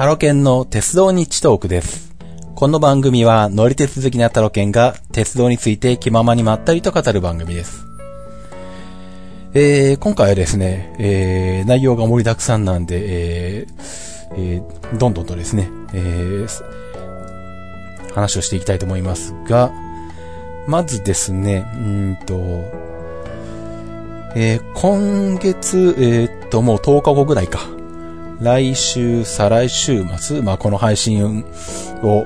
タロケンの鉄道日トークです。この番組は乗り鉄好きなタロケンが鉄道について気ままにまったりと語る番組です。えー、今回はですね、えー、内容が盛りだくさんなんで、えーえーどんどんとですね、えー話をしていきたいと思いますが、まずですね、うんと、えー今月、えーっと、もう10日後ぐらいか。来週、再来週末、まあ、この配信を、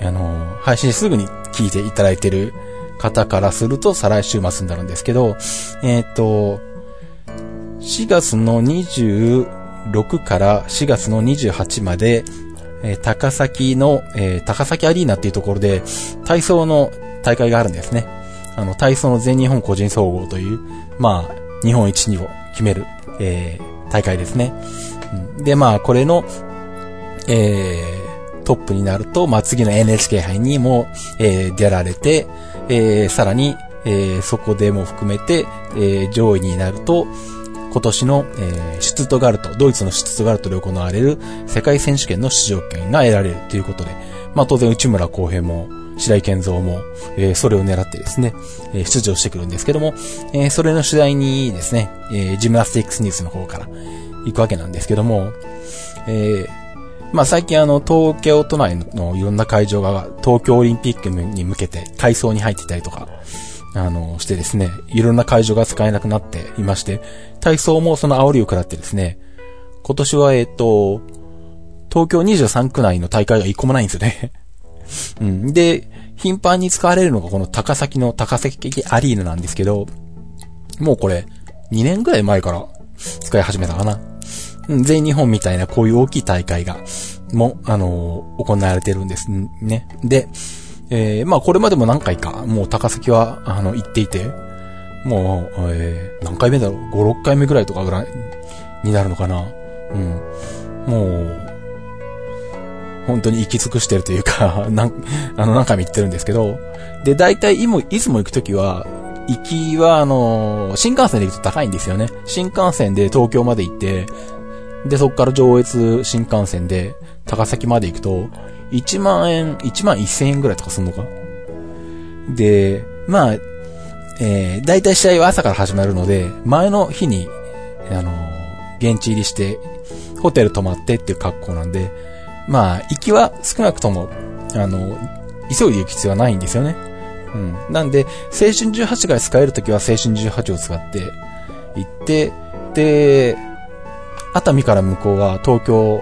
あの、配信すぐに聞いていただいてる方からすると、再来週末になるんですけど、えーと、4月の26から4月の28まで、えー高崎の、えー高崎アリーナっていうところで、体操の大会があるんですね。あの、体操の全日本個人総合という、まあ、日本一にを決める、えー大会ですね。で、まあ、これの、えートップになると、まあ、次の NHK 杯にも、えー出られて、えーさらに、えーそこでも含めて、えー上位になると、今年の、えーシュツトガルト、ドイツのシュツトガルトで行われる世界選手権の出場権が得られるということで、まあ当然内村航平も、白井健三も、えーそれを狙ってですね、えー出場してくるんですけども、えーそれの取材にですね、えージムナスティックスニュースの方から行くわけなんですけども、えーまあ最近あの東京都内のいろんな会場が東京オリンピックに向けて改装に入ってたりとか、あの、してですね、いろんな会場が使えなくなっていまして、体操もその煽りを食らってですね、今年はえっ、と、東京23区内の大会が一個もないんですよね。うん。で、頻繁に使われるのがこの高崎の高崎アリーナなんですけど、もうこれ、2年ぐらい前から使い始めたかな。全日本みたいなこういう大きい大会が、も、あのー行われてるんですね。で、えーまあこれまでも何回か、もう高崎は、あの、行っていて、もう、えー何回目だろう ?5、6回目ぐらいとかぐらいになるのかな？うん。もう、本当に行き尽くしてるというか、なん、あの、何回も行ってるんですけど、で、大体、いも、いつも行くときは、行きは、あの新幹線で行くと高いんですよね。新幹線で東京まで行って、で、そこから上越新幹線で高崎まで行くと、1万円、1万1000円ぐらいとかすんのか？で、まあ、えー、大体試合は朝から始まるので、前の日に、あのー現地入りして、ホテル泊まってっていう格好なんで、まあ、行きは少なくとも、あの、急いで行く必要はないんですよね。うん。なんで、青春18が使えるときは青春18を使って行って、で、熱海から向こうは東京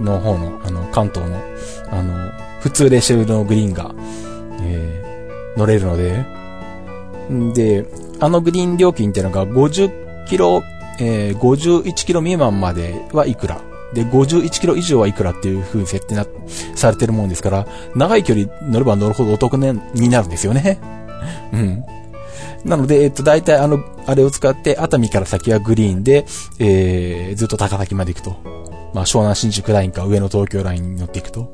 の方の、あの、関東の、あの、普通レシェルのグリーンが、えー乗れるので、んで、あのグリーン料金っていうのが50キロ、えー51キロ未満まではいくら。で、51キロ以上はいくらっていう風に設定な、されてるもんですから、長い距離乗れば乗るほどお得になるんですよね。うん。なので、えっと、大体あの、あれを使って、熱海から先はグリーンで、えー、ずっと高崎まで行くと。まあ、湘南新宿ラインか上野東京ラインに乗っていくと。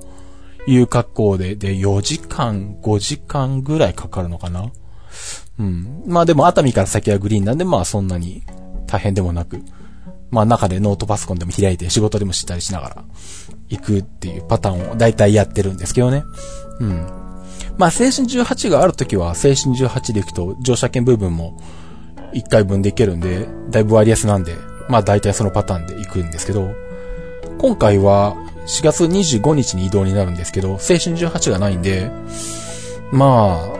いう格好で、で、4時間、5時間ぐらいかかるのかなうん。まあでも熱海から先はグリーンなんで、まあそんなに大変でもなく、まあ中でノートパソコンでも開いて仕事でもしたりしながら行くっていうパターンを大体やってるんですけどね。うん。まあ青春18があるときは青春18で行くと乗車券部分も1回分で行けるんで、だいぶ割安なんで、まあ大体そのパターンで行くんですけど、今回は4月25日に移動になるんですけど、青春18がないんで、まあ、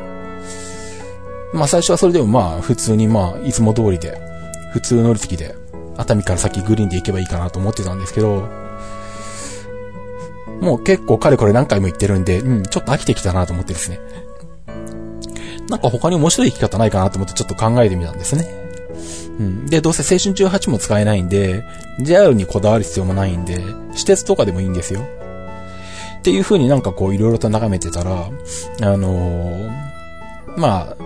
まあ最初はそれでもまあ普通にまあいつも通りで、普通乗り継ぎで、熱海から先グリーンで行けばいいかなと思ってたんですけど、もう結構かれこれ何回も行ってるんで、うん、ちょっと飽きてきたなと思ってですね。なんか他に面白い生き方ないかなと思ってちょっと考えてみたんですね。うん。で、どうせ青春18も使えないんで、JR にこだわる必要もないんで、私鉄とかでもいいんですよ。っていう風になんかこういろいろと眺めてたら、あのーまあ、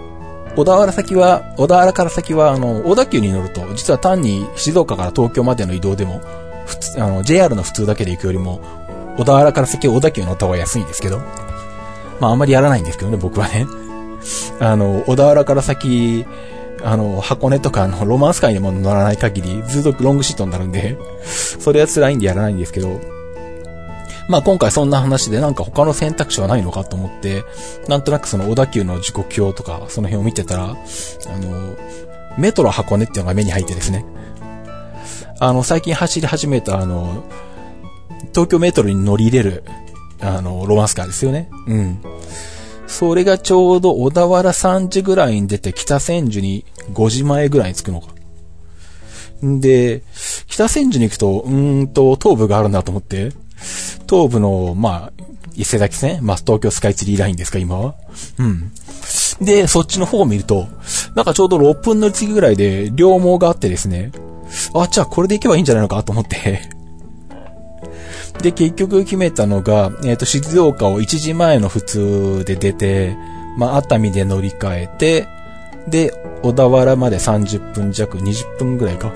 小田原先は、小田原から先は、あの、小田急に乗ると、実は単に静岡から東京までの移動でも、普通、あの、JR の普通だけで行くよりも、小田原から先小田急乗った方が安いんですけど、まああんまりやらないんですけどね、僕はね。あの、小田原から先、あの、箱根とかのロマンスカイにも乗らない限り、ずっとロングシートになるんで、それは辛いんでやらないんですけど、まあ今回そんな話でなんか他の選択肢はないのかと思って、なんとなくその小田急の時刻表とかその辺を見てたら、あの、メトロ箱根っていうのが目に入ってですね。あの、最近走り始めたあの、東京メトロに乗り入れる、あの、ロマンスカーですよね。うん。それがちょうど小田原3時ぐらいに出て北千住に5時前ぐらいに着くのか。んで、北千住に行くと、うーんと、東部があるんだと思って、東部の、まあ、伊勢崎線まあ、東京スカイツリーラインですか、今は。うん。で、そっちの方を見ると、なんかちょうど6分の次ぐらいで、両毛があってですね、あ、じゃあこれで行けばいいんじゃないのかと思ってで、結局決めたのが、えっ、ー、と、静岡を1時前の普通で出て、まあ、熱海で乗り換えて、で、小田原まで30分弱、20分ぐらいか。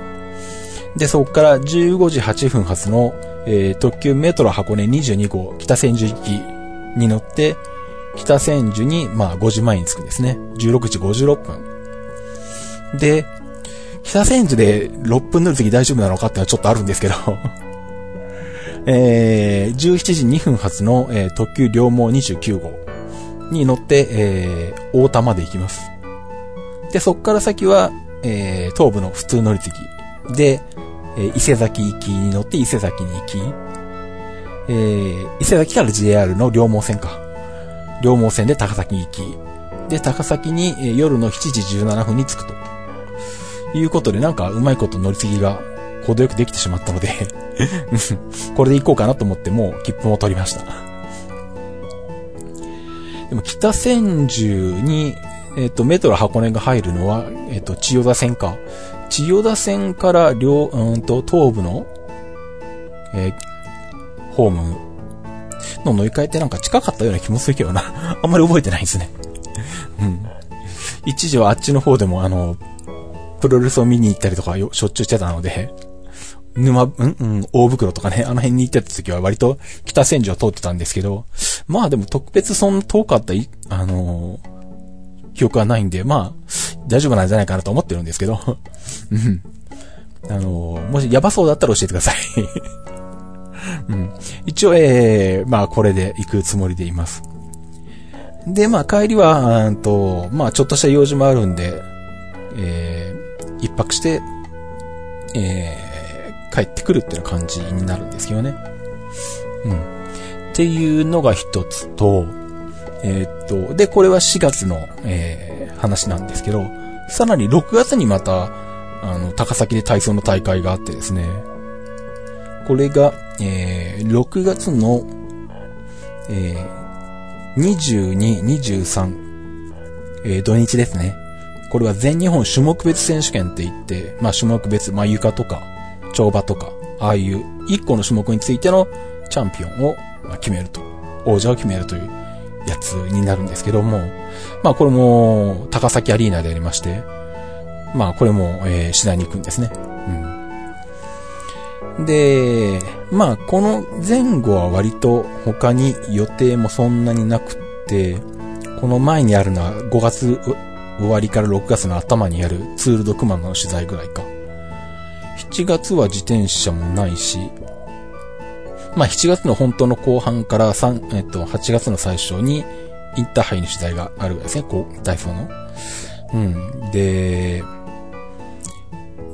で、そこから15時8分発の、えー、特急メトロ箱根22号北千住行きに乗って、北千住に、まあ、5時前に着くんですね。16時56分。で、北千住で6分乗る時大丈夫なのかってのはちょっとあるんですけどえー、17時2分発の、えー、特急両毛29号に乗って、えー、大田まで行きます。で、そっから先は、えー、東部の普通乗り継ぎで、えー、伊勢崎行きに乗って伊勢崎に行き、えー、伊勢崎から JR の両毛線か。両毛線で高崎に行き、で、高崎に、えー、夜の7時17分に着くと。いうことで、なんかうまいこと乗り継ぎが程よくできてしまったので これで行こうかなと思ってもう切符も取りました。でも北千住に、えっ、ー、と、メトロ箱根が入るのは、えっ、ー、と、千代田線か。千代田線から両、うんと、東部の、えー、ホームの乗り換えってなんか近かったような気もするけどな。あんまり覚えてないですね。うん。一時はあっちの方でもあの、プロレスを見に行ったりとかしょっちゅうしてたので、沼、うんうん、大袋とかね、あの辺に行ってた時は割と北千住を通ってたんですけど、まあでも特別そんな遠かった、あのー、記憶はないんで、まあ、大丈夫なんじゃないかなと思ってるんですけど、うん。あのー、もしやばそうだったら教えてください うん。一応、えー、まあこれで行くつもりでいます。で、まあ帰りは、うんと、まあちょっとした用事もあるんで、えー、一泊して、えー、帰ってくるっていう感じになるんですけどね。うん。っていうのが一つと、えー、っと、で、これは4月の、えー、話なんですけど、さらに6月にまた、あの、高崎で体操の大会があってですね、これが、えー、6月の、えー、22、23、えー、土日ですね。これは全日本種目別選手権って言って、まあ種目別、まあ床とか、跳馬とか、ああいう一個の種目についてのチャンピオンを決めると、王者を決めるというやつになるんですけども、まあこれも高崎アリーナでありまして、まあこれも、えー、次第に行くんですね。うん。で、まあこの前後は割と他に予定もそんなになくって、この前にあるのは5月終わりから6月の頭にやるツールドクマの取材ぐらいか。7月は自転車もないし、まあ7月の本当の後半から3、えっと、8月の最初にインターハイの取材があるわけですね、こう、ダイソーの。うん。で、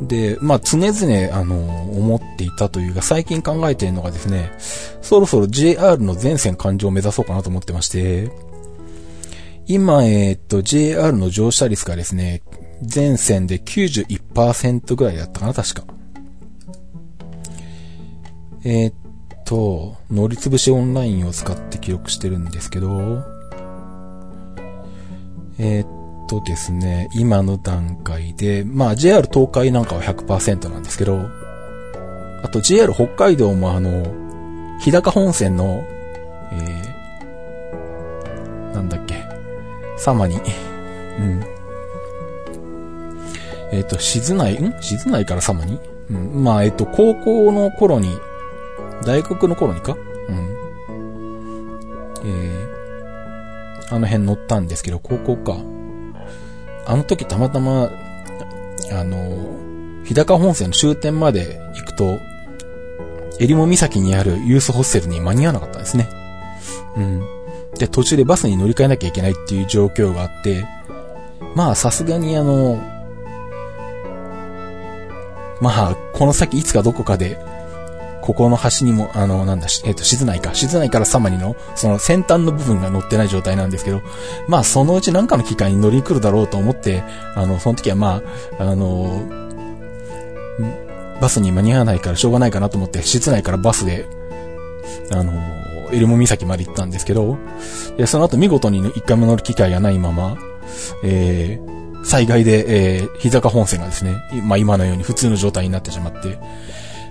で、まあ常々、あの、思っていたというか、最近考えているのがですね、そろそろ JR の全線環状を目指そうかなと思ってまして、今、えー、っと、JR の乗車率がですね、全線で91%ぐらいだったかな、確か。えー、っと、乗りつぶしオンラインを使って記録してるんですけど、えー、っとですね、今の段階で、まあ JR 東海なんかは100%なんですけど、あと JR 北海道もあの、日高本線の、えー、なんだっけ、サマに、うん。えっ、ー、と、静内、ん？静内からサマに？うん。まあ、えっ、ー、と、高校の頃に、大学の頃にか？うん。えー、あの辺乗ったんですけど、高校か。あの時たまたま、あの、日高本線の終点まで行くと、えりも岬にあるユースホステルに間に合わなかったんですね。うん。で、途中でバスに乗り換えなきゃいけないっていう状況があって、まあさすがにあの、まあ、この先いつかどこかで、ここの端にも、あの、なんだ、えっ、ー、と、静内か。静内からサマリの、その先端の部分が乗ってない状態なんですけど、まあ、そのうち何かの機会に乗りに来るだろうと思って、あの、その時はまあ、あの、バスに間に合わないからしょうがないかなと思って、室内からバスで、あの、エルモ岬まで行ったんですけど、でその後見事に一回も乗る機会がないまま、えー、災害で、えー、日坂本線がですね、まあ今のように普通の状態になってしまって、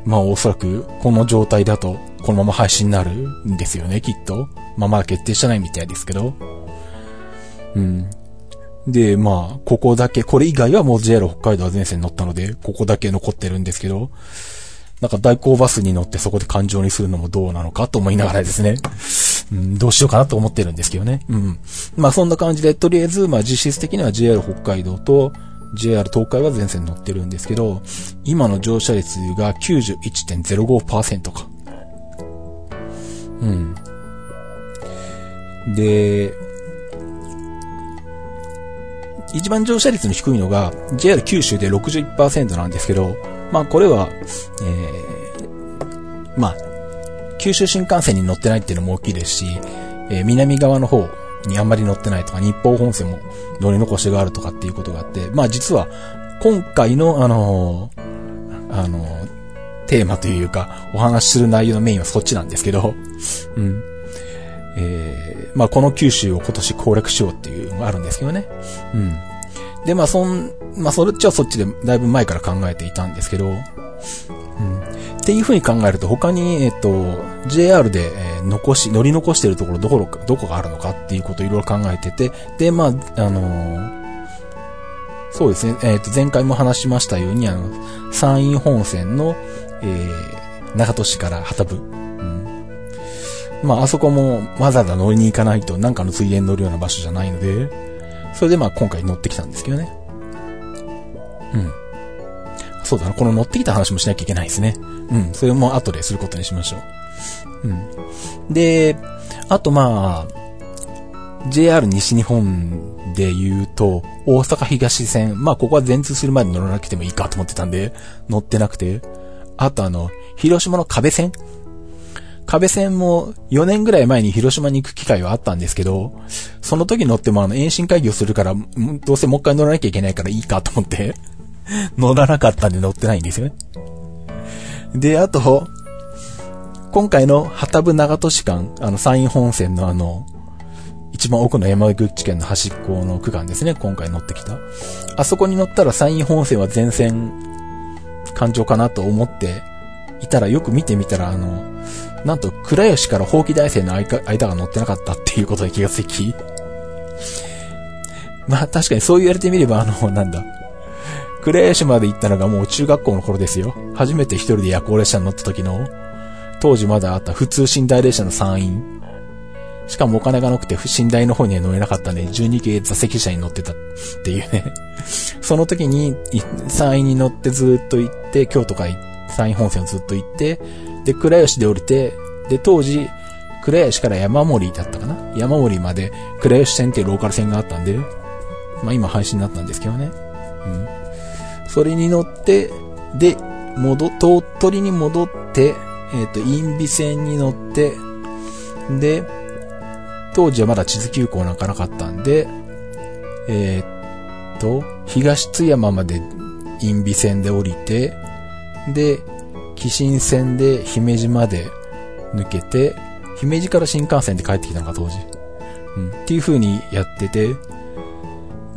まあおそらくこの状態だとこのまま配信になるんですよね、きっと。まあまだ決定してないみたいですけど。うん。で、まあ、ここだけ、これ以外はもう JR 北海道は全線乗ったので、ここだけ残ってるんですけど、なんか代行バスに乗ってそこで環状にするのもどうなのかと思いながらですね、うん、どうしようかなと思ってるんですけどね。うん。まあそんな感じで、とりあえず、まあ実質的には JR 北海道と JR 東海は全線乗ってるんですけど、今の乗車率が91.05%か。うん。で、一番乗車率の低いのが JR 九州で61%なんですけど、まあこれは、えー、まあ、九州新幹線に乗ってないっていうのも大きいですし、えー、南側の方にあんまり乗ってないとか、日報本線も乗り残しがあるとかっていうことがあって、まあ実は今回のあのー、あのー、テーマというか、お話しする内容のメインはそっちなんですけど、うん。えー、まあこの九州を今年攻略しようっていうのがあるんですけどね。うん。で、まあそん、まあそっちはそっちでだいぶ前から考えていたんですけど、うん。っていう風に考えると他に、えっと、JR で、え、残し、乗り残してるところどころか、どこがあるのかっていうことをいろいろ考えてて、で、まあ、あのー、そうですね、えっ、と、前回も話しましたように、あの、山陰本線の、えー、長門市から旗部、うんまあ、あそこもわざわざ乗りに行かないとなんかのついでに乗るような場所じゃないので、それでまあ今回乗ってきたんですけどね。うん。そうだな、この乗ってきた話もしなきゃいけないですね。うん、それも後ですることにしましょう。うん。で、あとまあ、JR 西日本で言うと、大阪東線、まあここは全通するまで乗らなくてもいいかと思ってたんで、乗ってなくて、あとあの、広島の壁線壁線も4年ぐらい前に広島に行く機会はあったんですけど、その時乗ってもあの、遠心会議をするから、どうせもう一回乗らなきゃいけないからいいかと思って 乗らなかったんで乗ってないんですよね。で、あと、今回の旗部長門市間、あの、山陰本線のあの、一番奥の山口県の端っこの区間ですね、今回乗ってきた。あそこに乗ったら山陰本線は全線、環状かなと思っていたらよく見てみたら、あの、なんと、倉吉から法規大生の間が乗ってなかったっていうことに気がつき、まあ確かにそう言われてみれば、あの、なんだ。倉吉まで行ったのがもう中学校の頃ですよ。初めて一人で夜行列車に乗った時の、当時まだあった普通寝台列車の山陰。しかもお金がなくて寝台の方には乗れなかったんで、12系座席車に乗ってたっていうね。その時に、山陰に乗ってずっと行って、京都から山陰本線をずっと行って、で、倉吉で降りて、で、当時、倉吉から山森だったかな？山森まで倉吉線っていうローカル線があったんで、まあ今配信になったんですけどね。うん。それに乗って、で、戻、鳥取に戻って、えっ、ー、と、インビ線に乗って、で、当時はまだ地図急行なんかなかったんで、えー、っと、東津山までインビ線で降りて、で、紀新線で姫路まで抜けて、姫路から新幹線で帰ってきたのか、当時。うん。っていう風にやってて、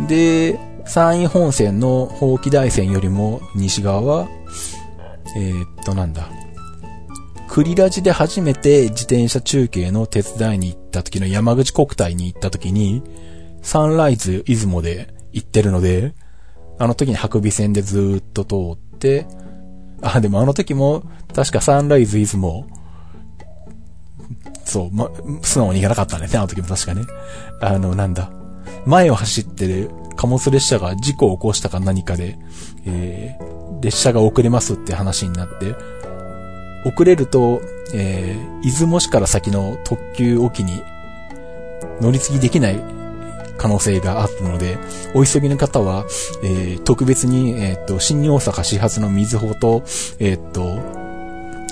で、山陰本線の宝気大線よりも西側は、えー、っと、なんだ。栗ラジで初めて自転車中継の手伝いに行った時の山口国体に行った時に、サンライズ出雲で行ってるので、あの時に白尾線でずっと通って、あ、でもあの時も、確かサンライズイズも、そう、ま、素直に行かなかったんですね、あの時も確かね。あの、なんだ。前を走ってる貨物列車が事故を起こしたか何かで、えー、列車が遅れますって話になって、遅れると、えー、出雲市から先の特急沖に乗り継ぎできない可能性があったので、お急ぎの方は、えー、特別に、えっ、と、新大阪始発の水穂と、えっ、と、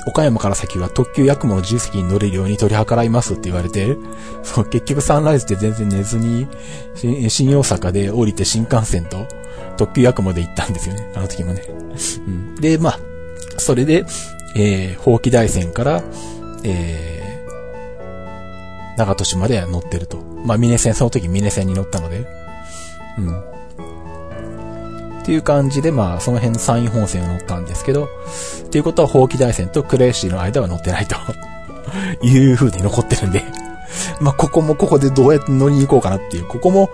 岡山から先は特急ヤクモの重席に乗れるように取り計らいますって言われて、そう、結局サンライズで全然寝ずに、新大阪で降りて新幹線と特急ヤクモで行ったんですよね。あの時もね。うん、で、まあ、それで、えー、法気大線から、えー、長門市まで乗ってると。まあ、峰線、その時峰線に乗ったので、うん。っていう感じで、まあ、その辺の山陰本線を乗ったんですけど、っていうことは、法気大線と呉市の間は乗ってないと。いう風に残ってるんで。まあ、ここもここでどうやって乗りに行こうかなっていう、ここも、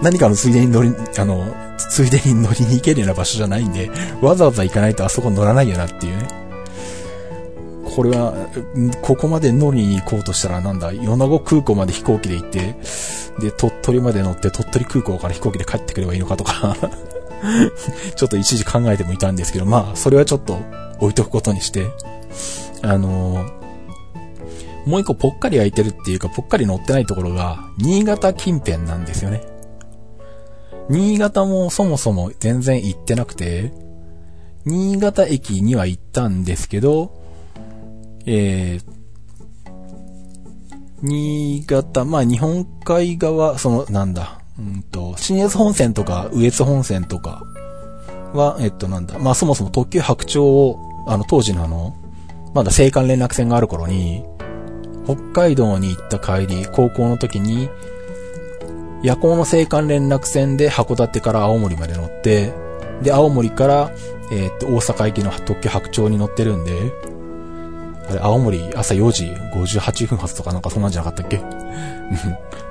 何かのついでに乗り、あの、ついでに乗りに行けるような場所じゃないんで、わざわざ行かないとあそこ乗らないよなっていうね。これは、ここまで乗りに行こうとしたらなんだ、米子空港まで飛行機で行って、で、鳥取まで乗って鳥取空港から飛行機で帰ってくればいいのかとか。ちょっと一時考えてもいたんですけど、まあ、それはちょっと置いとくことにして、あのー、もう一個ぽっかり空いてるっていうか、ぽっかり乗ってないところが、新潟近辺なんですよね。新潟もそもそも全然行ってなくて、新潟駅には行ったんですけど、えー、新潟、まあ日本海側、その、なんだ、うんと、新越本線とか、羽越本線とかは、えっとなんだ、まあそもそも特急白鳥を、あの当時のあの、まだ青函連絡船がある頃に、北海道に行った帰り、高校の時に、夜行の青函連絡船で函館から青森まで乗って、で、青森から、えー、っと、大阪行きの特急白鳥に乗ってるんで、あれ、青森朝4時58分発とかなんかそんなんじゃなかったっけ？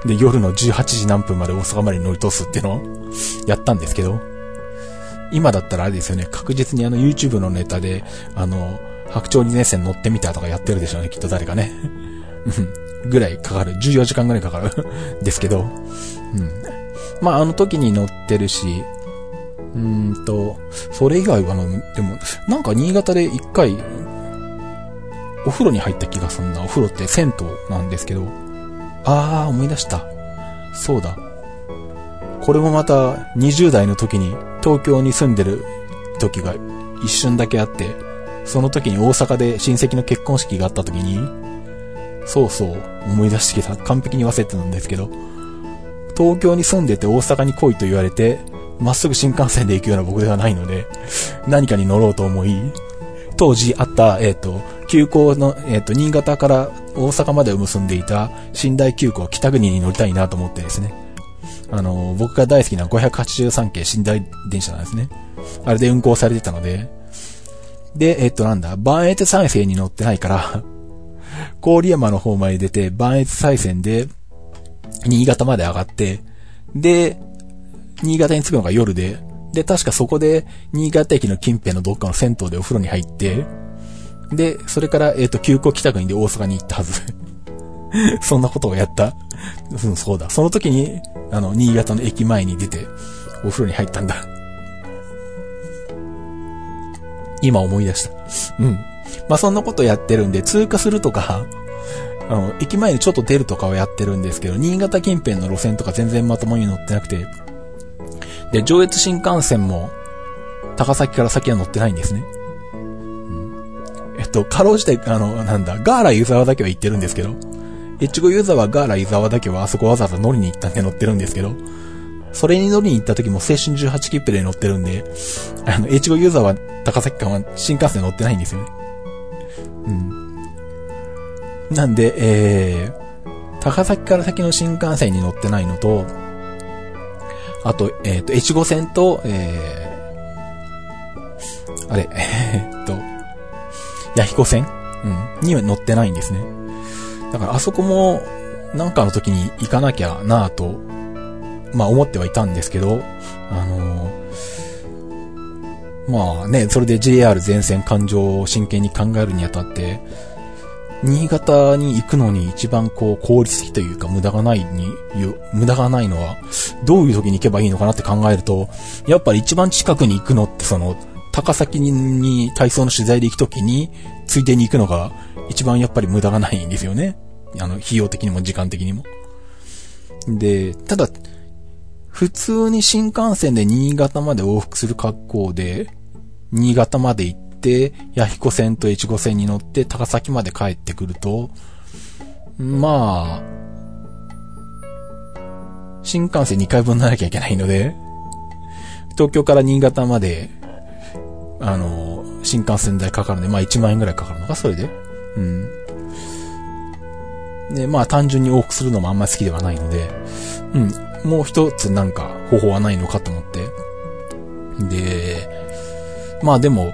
で、夜の18時何分まで大阪まで乗り通すっていうのをやったんですけど、今だったらあれですよね、確実にあの YouTube のネタで、あの、白鳥2年生乗ってみたとかやってるでしょうね、きっと誰かね。ぐらいかかる。14時間ぐらいかかる ですけど。うん。まあ、あの時に乗ってるし、うんと、それ以外はの、でも、なんか新潟で一回、お風呂に入った気がすんな。お風呂って銭湯なんですけど。あー、思い出した。そうだ。これもまた20代の時に東京に住んでる時が一瞬だけあって、その時に大阪で親戚の結婚式があった時に、そうそう思い出してきた。完璧に忘れてたんですけど、東京に住んでて大阪に来いと言われて、まっすぐ新幹線で行くような僕ではないので、何かに乗ろうと思い、当時あった、えっ、ー、と、急行の、えっ、ー、と、新潟から大阪までを結んでいた寝台急行北国に乗りたいなと思ってですね。あの、僕が大好きな583系寝台電車なんですね。あれで運行されてたので。で、えっ、ー、と、なんだ、万越再生に乗ってないから 郡山の方まで出て、万越再線で、新潟まで上がって、で、新潟に着くのが夜で、で、確かそこで、新潟駅の近辺のどっかの銭湯でお風呂に入って、で、それから、えっ、ー、と、急行北国で大阪に行ったはず。そんなことをやった。うん、そうだ。その時に、あの、新潟の駅前に出て、お風呂に入ったんだ。今思い出した。うん。まあ、そんなことやってるんで、通過するとか、あの、駅前にちょっと出るとかはやってるんですけど、新潟近辺の路線とか全然まともに乗ってなくて、で、上越新幹線も、高崎から先は乗ってないんですね。うん、えっと、かろうじて、あの、なんだ、ガーラ湯沢だけは行ってるんですけど、越後湯沢、ガーラ湯沢だけはあそこわざわざ乗りに行ったんで乗ってるんですけど、それに乗りに行った時も青春18切符で乗ってるんで、あの、越後湯沢、高崎間は新幹線乗ってないんですよね。うん。なんで、えー、高崎から先の新幹線に乗ってないのと、あと、えっ、ー、と、越後線と、えー、あれ、えー、っと、弥彦線？うん。には乗ってないんですね。だからあそこも、なんかの時に行かなきゃなぁと、まあ思ってはいたんですけど、あのー、まあね、それで JR 全線環状を真剣に考えるにあたって、新潟に行くのに一番こう効率的というか無駄がないに、無駄がないのは、どういう時に行けばいいのかなって考えると、やっぱり一番近くに行くのってその、高崎に体操の取材で行くときに、ついでに行くのが一番やっぱり無駄がないんですよね。あの、費用的にも時間的にも。で、ただ、普通に新幹線で新潟まで往復する格好で、新潟まで行って、弥彦線と越後線に乗って高崎まで帰ってくると、まあ、新幹線2回分乗らなきゃいけないので、東京から新潟まで、あの、新幹線代かかるんで、まあ1万円ぐらいかかるのか、それで。うん。で、まあ単純に往復するのもあんまり好きではないので、うん、もう一つなんか方法はないのかと思って。で、まあでも、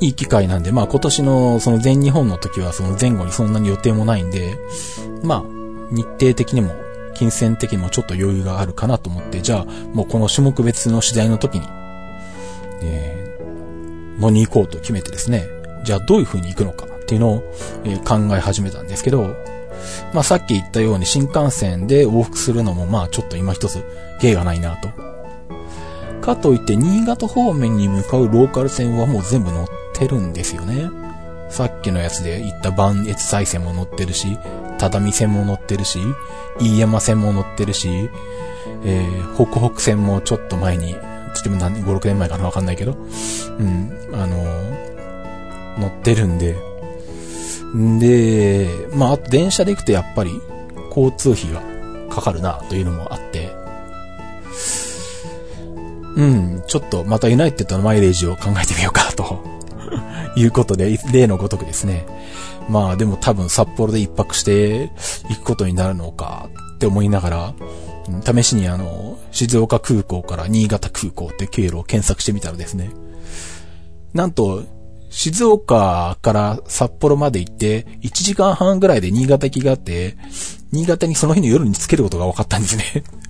いい機会なんで、まあ今年のその全日本の時はその前後にそんなに予定もないんで、まあ日程的にも金銭的にもちょっと余裕があるかなと思って、じゃあもうこの種目別の次第の時に、えー、野に行こうと決めてですね、じゃあどういう風に行くのかっていうのを、え、考え始めたんですけど、まあさっき言ったように新幹線で往復するのもまあちょっと今一つ芸がないなと。かといって新潟方面に向かうローカル線はもう全部乗ってるんですよね。さっきのやつで言った万越再線も乗ってるし、畳線も乗ってるし、飯山線も乗ってるし、えー、北北線もちょっと前に、ちょっと何、5、6年前かなわかんないけど、うん、あのー、乗ってるんで、んで、まあ、あと電車で行くとやっぱり交通費がかかるなというのもあって、うん、ちょっとまたユナイテッドのマイレージを考えてみようかと。いうことで、例のごとくですね。まあでも多分札幌で一泊して行くことになるのかって思いながら、試しにあの、静岡空港から新潟空港って経路を検索してみたらですね、なんと、静岡から札幌まで行って、1時間半ぐらいで新潟行きがあって、新潟にその日の夜につけることが分かったんですね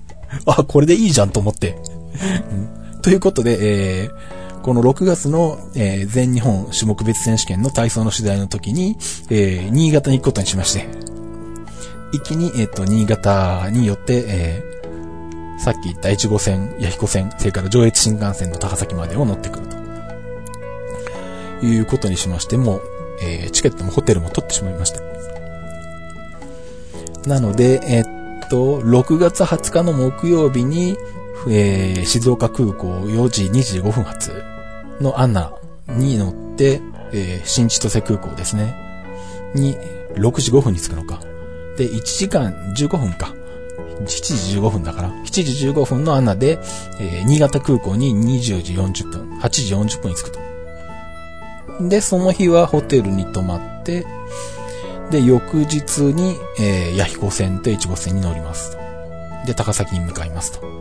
あ、これでいいじゃんと思って。ということで、えー、この6月の、えー、全日本種目別選手権の体操の取材の時に、えー、新潟に行くことにしまして、一気に、えっ、と、新潟によって、えー、さっき言った越後線、弥彦線、それから上越新幹線の高崎までを乗ってくると。いうことにしまして、もえー、チケットもホテルも取ってしまいました。なので、えー、っと、6月20日の木曜日に、えー、静岡空港4時25分発のアナに乗って、えー、新千歳空港ですね。に、6時5分に着くのか。で、1時間15分か。7時15分だから。7時15分のアナで、えー、新潟空港に20時40分、8時40分に着くと。で、その日はホテルに泊まって、で、翌日に、えー、弥彦線と越後線に乗ります。で、高崎に向かいますと。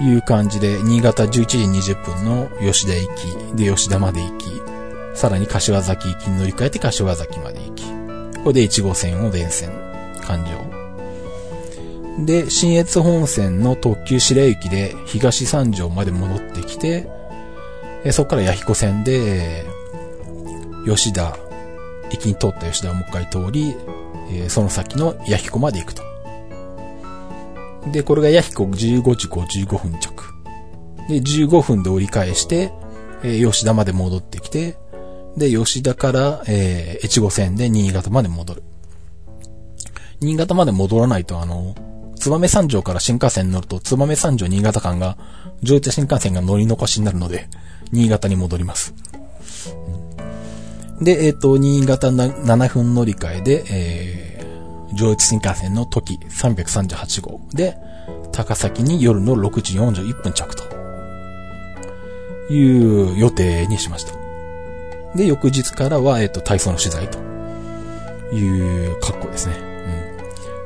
いう感じで、新潟11時20分の吉田行き、で、吉田まで行き、さらに柏崎行きに乗り換えて柏崎まで行き、ここで越後線を電線、完了。で、新越本線の特急白雪で東三条まで戻ってきて、そこから弥彦線で、吉田、行きに通った吉田をもう一回通り、その先の弥彦まで行くと。で、これが弥彦15時55分着。で、15分で折り返して、え吉田まで戻ってきて、で、吉田から、えー、越後線で新潟まで戻る。新潟まで戻らないと、あの、燕三条から新幹線に乗ると、燕三条新潟間が、上越新幹線が乗り残しになるので、新潟に戻ります。で、えっ、ー、と、新潟な7分乗り換えで、えー、上越新幹線の時338号で、高崎に夜の6時41分着という予定にしました。で、翌日からは、えっ、と、体操の取材という格好ですね。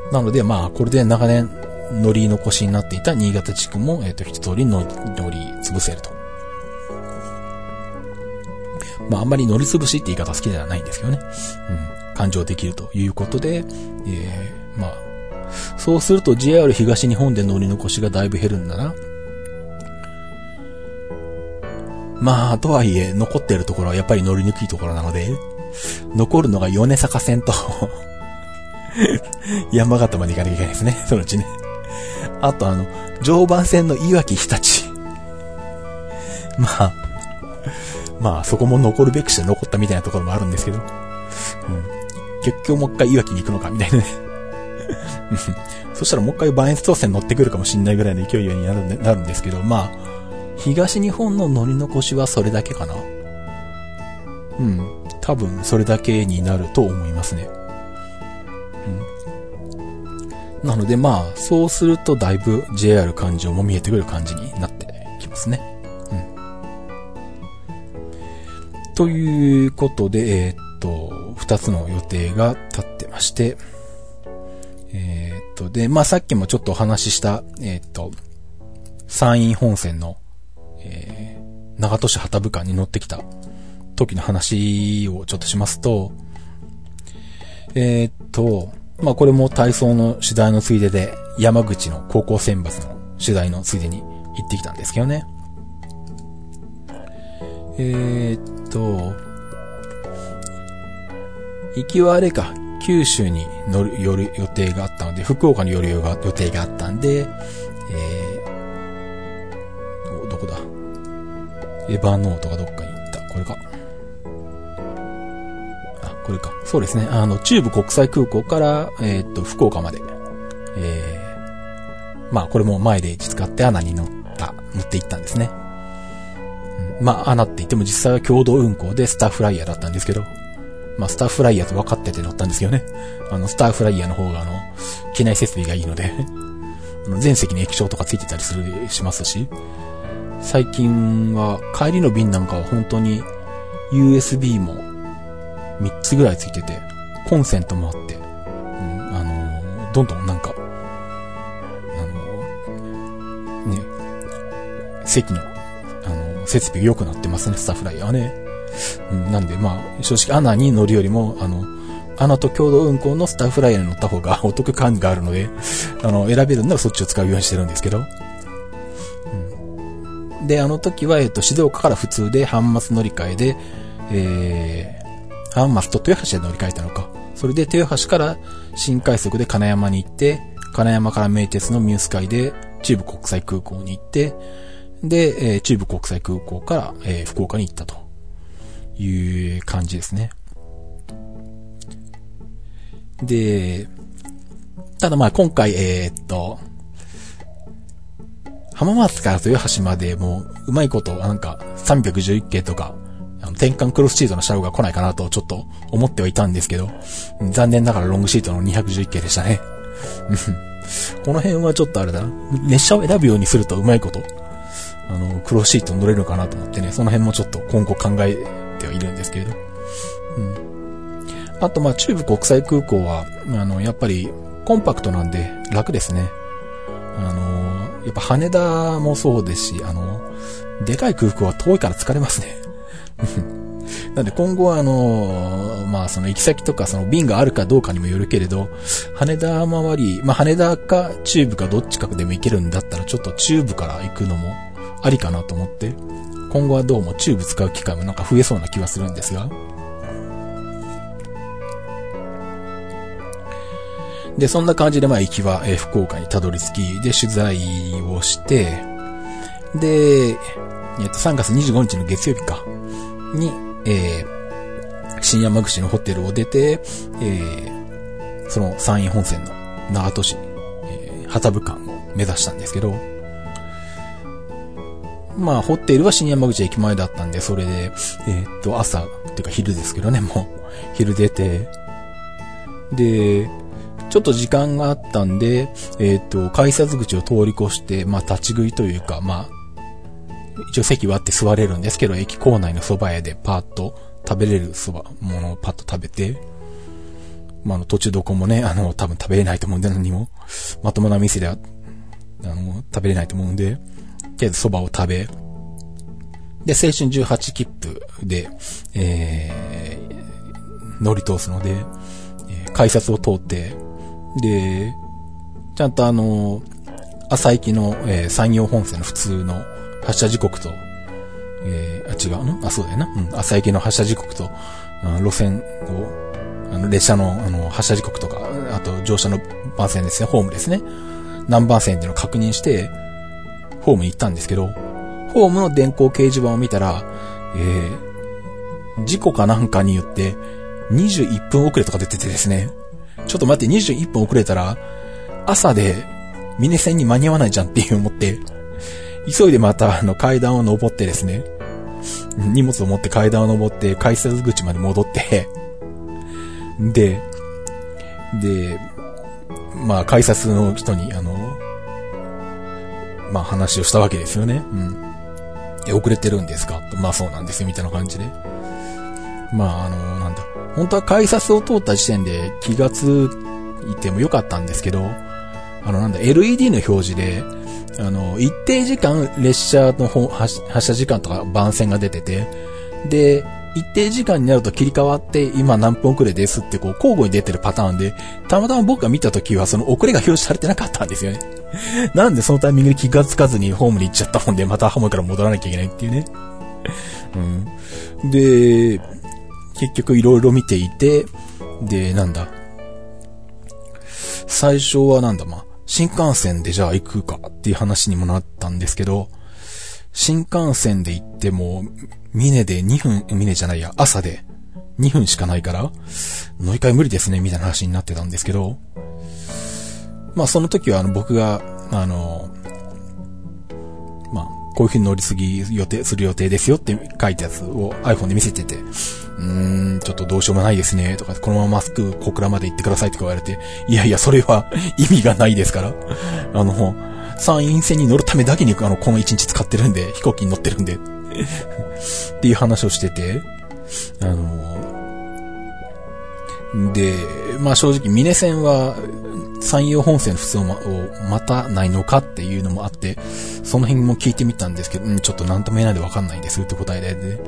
うん。なので、まあ、これで長年乗り残しになっていた新潟地区も、えっ、と、一通り乗り潰せるとまああんまり乗りつぶしって言い方好きではないんですけどね。うん。感情できるということで、えー、まあ、そうすると JR 東日本で乗り残しがだいぶ減るんだな。まあ、とはいえ、残ってるところはやっぱり乗りにくいところなので、残るのが米坂線と 山形まで行かなきゃいけないですね。そのうちね。あとあの、常磐線の岩木日立。まあ、まあ、そこも残るべくして残ったみたいなところもあるんですけど。うん。結局もう一回いわきに行くのか、みたいなね。そしたらもう一回バインス当選乗ってくるかもしんないぐらいの勢いになるんなるんですけど、まあ、東日本の乗り残しはそれだけかな。うん。多分それだけになると思いますね。うん。なのでまあ、そうするとだいぶ JR 環状も見えてくる感じになってきますね。うん。ということで、えー、っっと、二つの予定が立ってまして、えー、っと、で、まあさっきもちょっとお話しした、えー、っと、山陰本線の、えー、長門市旗部間に乗ってきた時の話をちょっとしますと、えー、っと、まあこれも体操の取材のついでで、山口の高校選抜の取材のついでに行ってきたんですけどね。えー、っと、行きはあれか、九州に乗る、寄る予定があったので、福岡に寄る予定があったんで、えー、どこだ？エヴァノートがどっかに行った。これか？あ、これか。そうですね。あの、中部国際空港から、えー、っと、福岡まで。えー、まあ、これも前で使ってアナに乗った、乗って行ったんですね。うん、まあ、アナって言っても実際は共同運行でスターフライヤーだったんですけど、まあ、スターフライヤーと分かってて乗ったんですけどね。あの、スターフライヤーの方が、あの、機内設備がいいので あの、全席に液晶とかついてたりする、しますし、最近は、帰りの便なんかは本当に、USB も3つぐらいついてて、コンセントもあって、うん、あのどんどんなんか、あのね、席の、あの設備良くなってますね、スターフライヤーはね。うん、なんで、まあ、正直、アナに乗るよりも、あの、アナと共同運行のスターフライヤーに乗った方がお得感があるので、あの、選べるならそっちを使うようにしてるんですけど。うん、で、あの時は、えっと、静岡から普通で、半末乗り換えで、えー、半末と豊橋で乗り換えたのか。それで豊橋から新快速で金山に行って、金山から名鉄のミュース海で中部国際空港に行って、で、えー、中部国際空港から、えー、福岡に行ったと。いう感じですね。で、ただまあ今回、えー、っと、浜松から豊橋までもう、うまいこと、なんか、311系とか、あの、転換クロスシートの車両が来ないかなとちょっと思ってはいたんですけど、残念ながらロングシートの211系でしたね。この辺はちょっとあれだな。列車を選ぶようにするとうまいこと、あの、クロスシート乗れるのかなと思ってね、その辺もちょっと今後考えてはいるんですけれど。うん。あと、まあ、中部国際空港は、あの、やっぱり、コンパクトなんで楽ですね。あの、やっぱ羽田もそうですし、あの、でかい空港は遠いから疲れますね。なんで今後はあの、まあその行き先とかその便があるかどうかにもよるけれど、羽田周り、まあ羽田か中部かどっちかでも行けるんだったらちょっと中部から行くのもありかなと思って、今後はどうもチューブ使う機会もなんか増えそうな気はするんですが。で、そんな感じで、まあ、行きは、えー、福岡にたどり着き、で、取材をして、で、えっ、と、3月25日の月曜日か、に、えー、新山口のホテルを出て、えー、その山陰本線の長門市、えー、旗部間を目指したんですけど、まあ、ホテルは新山口駅前だったんで、それで、えー、っと、朝、っていうか昼ですけどね、もう、昼出て、で、ちょっと時間があったんで、えー、っと、改札口を通り越して、まあ、立ち食いというか、まあ、一応席はあって座れるんですけど、駅構内の蕎麦屋でパーッと食べれる蕎麦、ものをパッと食べて、まあ、あの、途中どこもね、あの、多分食べれないと思うんで、何も、まともな店では、あの、食べれないと思うんで、とりあえず蕎麦を食べ、で、青春18切符で、えー、乗り通すので、えー、改札を通って、で、ちゃんとあの、朝行きの、えー、山陽本線の普通の発車時刻と、えー、あ、違うのあ、そうだよな。うん、朝行きの発車時刻と、路線を、あの、列車の、あの、発車時刻とか、あと乗車の番線ですね、ホームですね。何番線っていうのを確認して、ホームに行ったんですけど、ホームの電光掲示板を見たら、えー、事故かなんかによって21分遅れとか出ててですね、ちょっと待って、21分遅れたら、朝で、ミネ線に間に合わないじゃんっていう思って、急いでまたあの階段を登ってですね、荷物を持って階段を登って改札口まで戻ってで、で、まあ改札の人にあの、まあ話をしたわけですよね。うん。え、遅れてるんですか？と、まあそうなんですよ、みたいな感じで。まああの、なんだ。本当は改札を通った時点で気がついてもよかったんですけど、あのなんだ、LED の表示で、あの、一定時間列車の発車時間とか番線が出てて、で、一定時間になると切り替わって今何分遅れですってこう交互に出てるパターンで、たまたま僕が見た時はその遅れが表示されてなかったんですよね。なんでそのタイミングで気がつかずにホームに行っちゃったもんで、またホームから戻らなきゃいけないっていうね。うん。で、結局いろいろ見ていて、で、なんだ。最初はなんだ、まあ、新幹線でじゃあ行くかっていう話にもなったんですけど、新幹線で行っても、峰で2分、峰じゃないや、朝で2分しかないから、乗り換え無理ですね、みたいな話になってたんですけど、まあその時はあの僕が、あの、まあ、こういう風に乗り継ぎ予定、する予定ですよって書いたやつを iPhone で見せてて、うーん、ちょっとどうしようもないですね、とか、このままマスク小倉まで行ってくださいって言われて、いやいや、それは 意味がないですから。あの、参院選に乗るためだけに、あの、この一日使ってるんで、飛行機に乗ってるんでっていう話をしてて、あの、で、まあ正直、峰線は、山陽本線普通をまたないのかっていうのもあって、その辺も聞いてみたんですけど、うん、ちょっとなんとも言えないでわかんないんですって答えで、で、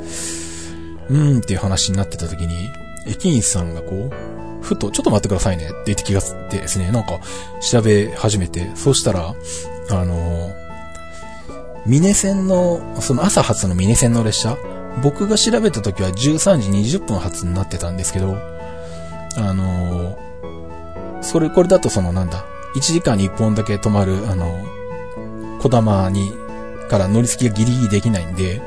うんっていう話になってた時に、駅員さんがこう、ふと、ちょっと待ってくださいねって言って気がつってですね、なんか調べ始めて、そうしたら、あの、峰線の、その朝発の峰線の列車、僕が調べた時は13時20分発になってたんですけど、あの、それ、これだとそのなんだ、1時間に1本だけ止まる、あの、小玉に、から乗り継ぎがギリギリできないんで、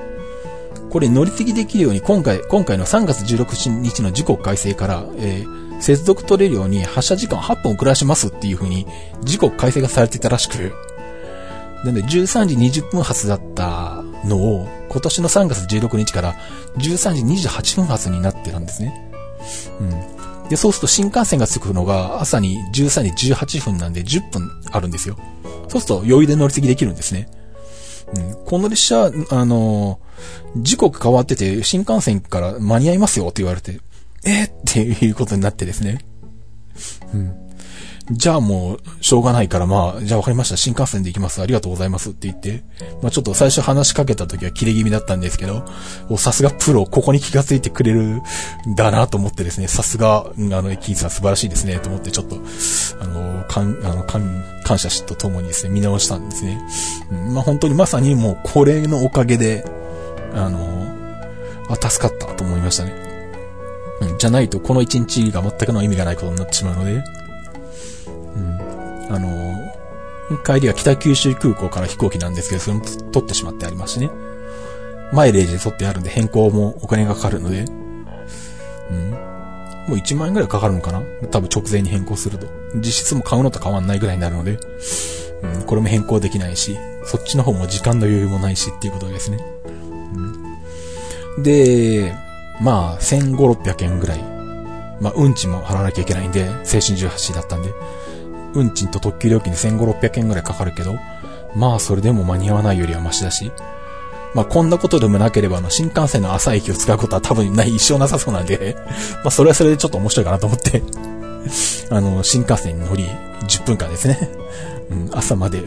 これ乗り継ぎできるように今回、今回の3月16日の時刻改正から、えー、接続取れるように発車時間8分遅らしますっていう風に時刻改正がされてたらしく、なんで13時20分発だったのを今年の3月16日から13時28分発になってたんですね。うん。で、そうすると新幹線が着くのが朝に13時18分なんで10分あるんですよ。そうすると余裕で乗り継ぎできるんですね。うん。この列車、あの、時刻変わってて新幹線から間に合いますよって言われて、えー、っていうことになってですね。うん。じゃあもう、しょうがないから、まあ、じゃあわかりました。新幹線で行きます。ありがとうございますって言って、まあちょっと最初話しかけた時は切れ気味だったんですけど、さすがプロ、ここに気がついてくれるんだなと思ってですね、さすが、あの、キーさん素晴らしいですね、と思ってちょっと、あの、感、あの、感、感謝しとともにですね、見直したんですね。うん、まあ本当にまさにもうこれのおかげで、あの、あ、助かったと思いましたね。うん、じゃないとこの一日が全くの意味がないことになってしまうので、あの、帰りは北九州空港から飛行機なんですけど、それも取ってしまってありますしね。マイレージで取ってあるんで変更もお金がかかるので、うん。もう1万円くらいかかるのかな？多分直前に変更すると。実質も買うのと変わんないぐらいになるので、うん、これも変更できないし、そっちの方も時間の余裕もないしっていうことですね。うん、で、まあ、1500、600円ぐらい。まあ、運賃も払わなきゃいけないんで、青春18だったんで、運賃と特急料金で1500、600円ぐらいかかるけど、まあそれでも間に合わないよりはマシだし、まあこんなことでもなければあの新幹線の朝駅を使うことは多分ない、一生なさそうなんで。まあそれはそれでちょっと面白いかなと思って。あの、新幹線に乗り、10分間ですね。うん、朝まで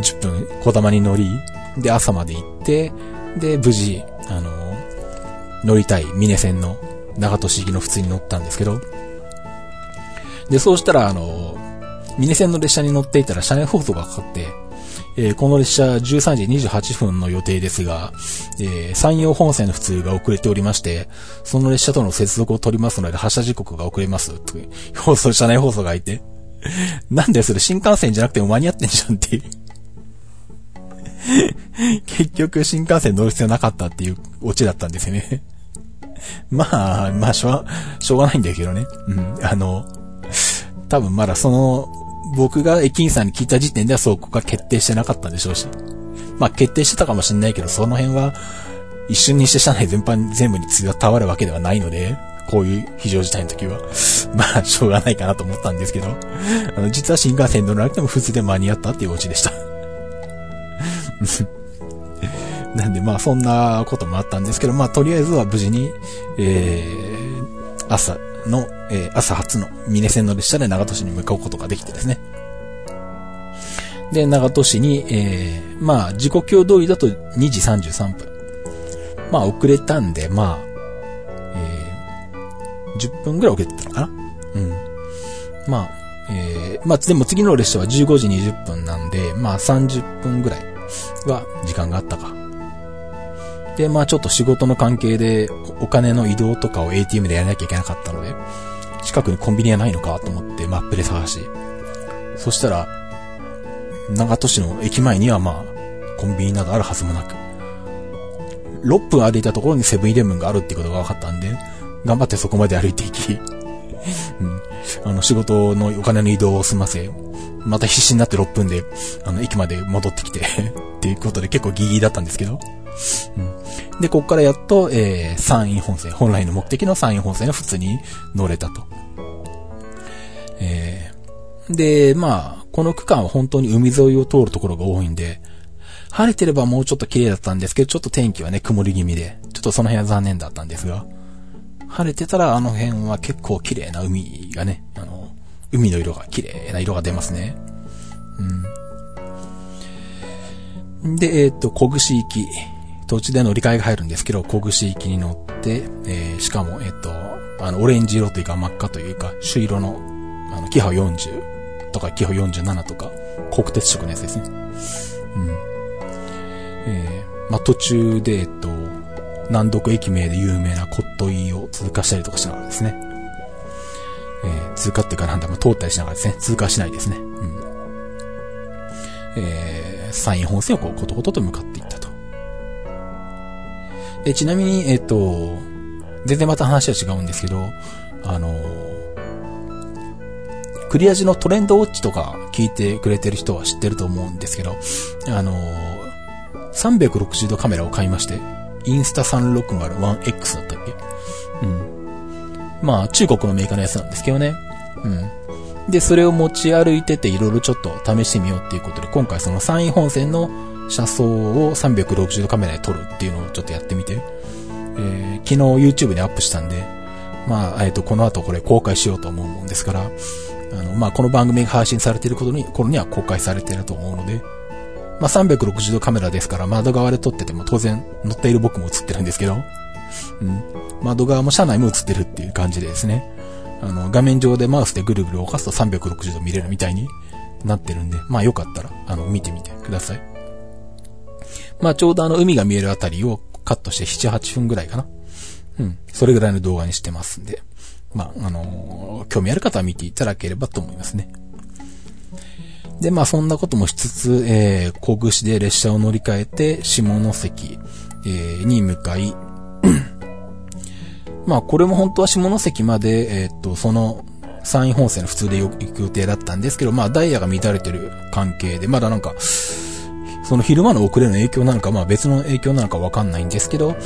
10分、小玉に乗り、で朝まで行って、で無事、あの、乗りたい峰線の長門市行きの普通に乗ったんですけど、で、そうしたら、あの、ミニ線の列車に乗っていたら車内放送がかかって、えー、この列車13時28分の予定ですが、えー、山陽本線の普通が遅れておりまして、その列車との接続を取りますので発車時刻が遅れます。という放送、車内放送がいて。なんでそれ新幹線じゃなくても間に合ってんじゃんっていう 結局新幹線乗る必要なかったっていうオチだったんですよね。まあ、まあ、しょう、しょうがないんだけどね。うん。あの、多分まだその、僕が駅員さんに聞いた時点ではそこが決定してなかったんでしょうし。まあ決定してたかもしんないけど、その辺は一瞬にして車内全般全部に伝わるわけではないので、こういう非常事態の時は。まあ、しょうがないかなと思ったんですけど、あの、実は新幹線乗らなくても普通で間に合ったっていうオチでした。なんでまあそんなこともあったんですけど、まあとりあえずは無事に、えー、朝の、えー、朝初の峰線の列車で長門市に向かうことができてですね。で、長門市に、えー、まあ時刻表通りだと2時33分。まあ遅れたんで、まあ、えー、10分ぐらい遅れてたのかなうん。まあ、えー、まあでも次の列車は15時20分なんで、まあ30分ぐらいは時間があったか。で、まあちょっと仕事の関係でお金の移動とかを ATM でやらなきゃいけなかったので、近くにコンビニはないのかと思ってマップで探し、そしたら、長門市の駅前にはまあ、コンビニなどあるはずもなく、6分歩いたところにセブンイレブンがあるってことが分かったんで、頑張ってそこまで歩いていき、うん、あの仕事のお金の移動を済ませ、また必死になって6分で、あの、駅まで戻ってきて っていうことで結構ギリギリだったんですけど、うん。で、ここからやっと、えー、山陰本線、本来の目的の山陰本線が普通に乗れたと。えー、で、まあ、この区間は本当に海沿いを通るところが多いんで、晴れてればもうちょっと綺麗だったんですけど、ちょっと天気はね、曇り気味で、ちょっとその辺は残念だったんですが、晴れてたらあの辺は結構綺麗な海がね、あの、海の色が綺麗な色が出ますね。うん。で、えっ、ー、と、小串行き。途中で乗り換えが入るんですけど、小串行きに乗って、えー、しかも、えっ、ー、と、あの、オレンジ色というか真っ赤というか、朱色の、あの、キハ40とかキハ47とか、国鉄色のやつですね。うん。えー、まあ、途中で、えっと、南独駅名で有名なコットイを通過したりとかしながらですね。えー、通過っていうかなんだ、まあ、通ったりしながらですね、通過しないですね。うん。えー、山陰本線をこう、ことことと向かっていったと。で、ちなみに、えっ、ー、と、全然また話は違うんですけど、あのクリア時のトレンドウォッチとか聞いてくれてる人は知ってると思うんですけど、あの360度カメラを買いまして、インスタ 360-1X だったっけ？うん。まあ、中国のメーカーのやつなんですけどね。うん。で、それを持ち歩いてていろいろちょっと試してみようっていうことで、今回その山陰本線の車窓を360度カメラで撮るっていうのをちょっとやってみて、えー、昨日 YouTube にアップしたんで、まあ、えっ、ー、と、この後これ公開しようと思うもんですから、あの、まあ、この番組が配信されていることに、頃には公開されていると思うので、まあ、360度カメラですから窓側で撮ってても当然乗っている僕も映ってるんですけど、うん。窓側も車内も映ってるっていう感じでですね。あの、画面上でマウスでぐるぐる動かすと360度見れるみたいになってるんで、まあよかったら、あの、見てみてください。まあちょうどあの海が見えるあたりをカットして7、8分ぐらいかな。うん。それぐらいの動画にしてますんで。まあ、あのー、興味ある方は見ていただければと思いますね。で、まあそんなこともしつつ、えー、小串で列車を乗り換えて、下関、えー、に向かい、まあこれも本当は下関まで、えー、っと、その、山陰本線の普通で行く予定だったんですけど、まあダイヤが乱れてる関係で、まだなんか、その昼間の遅れの影響なのか、まあ別の影響なのかわかんないんですけど、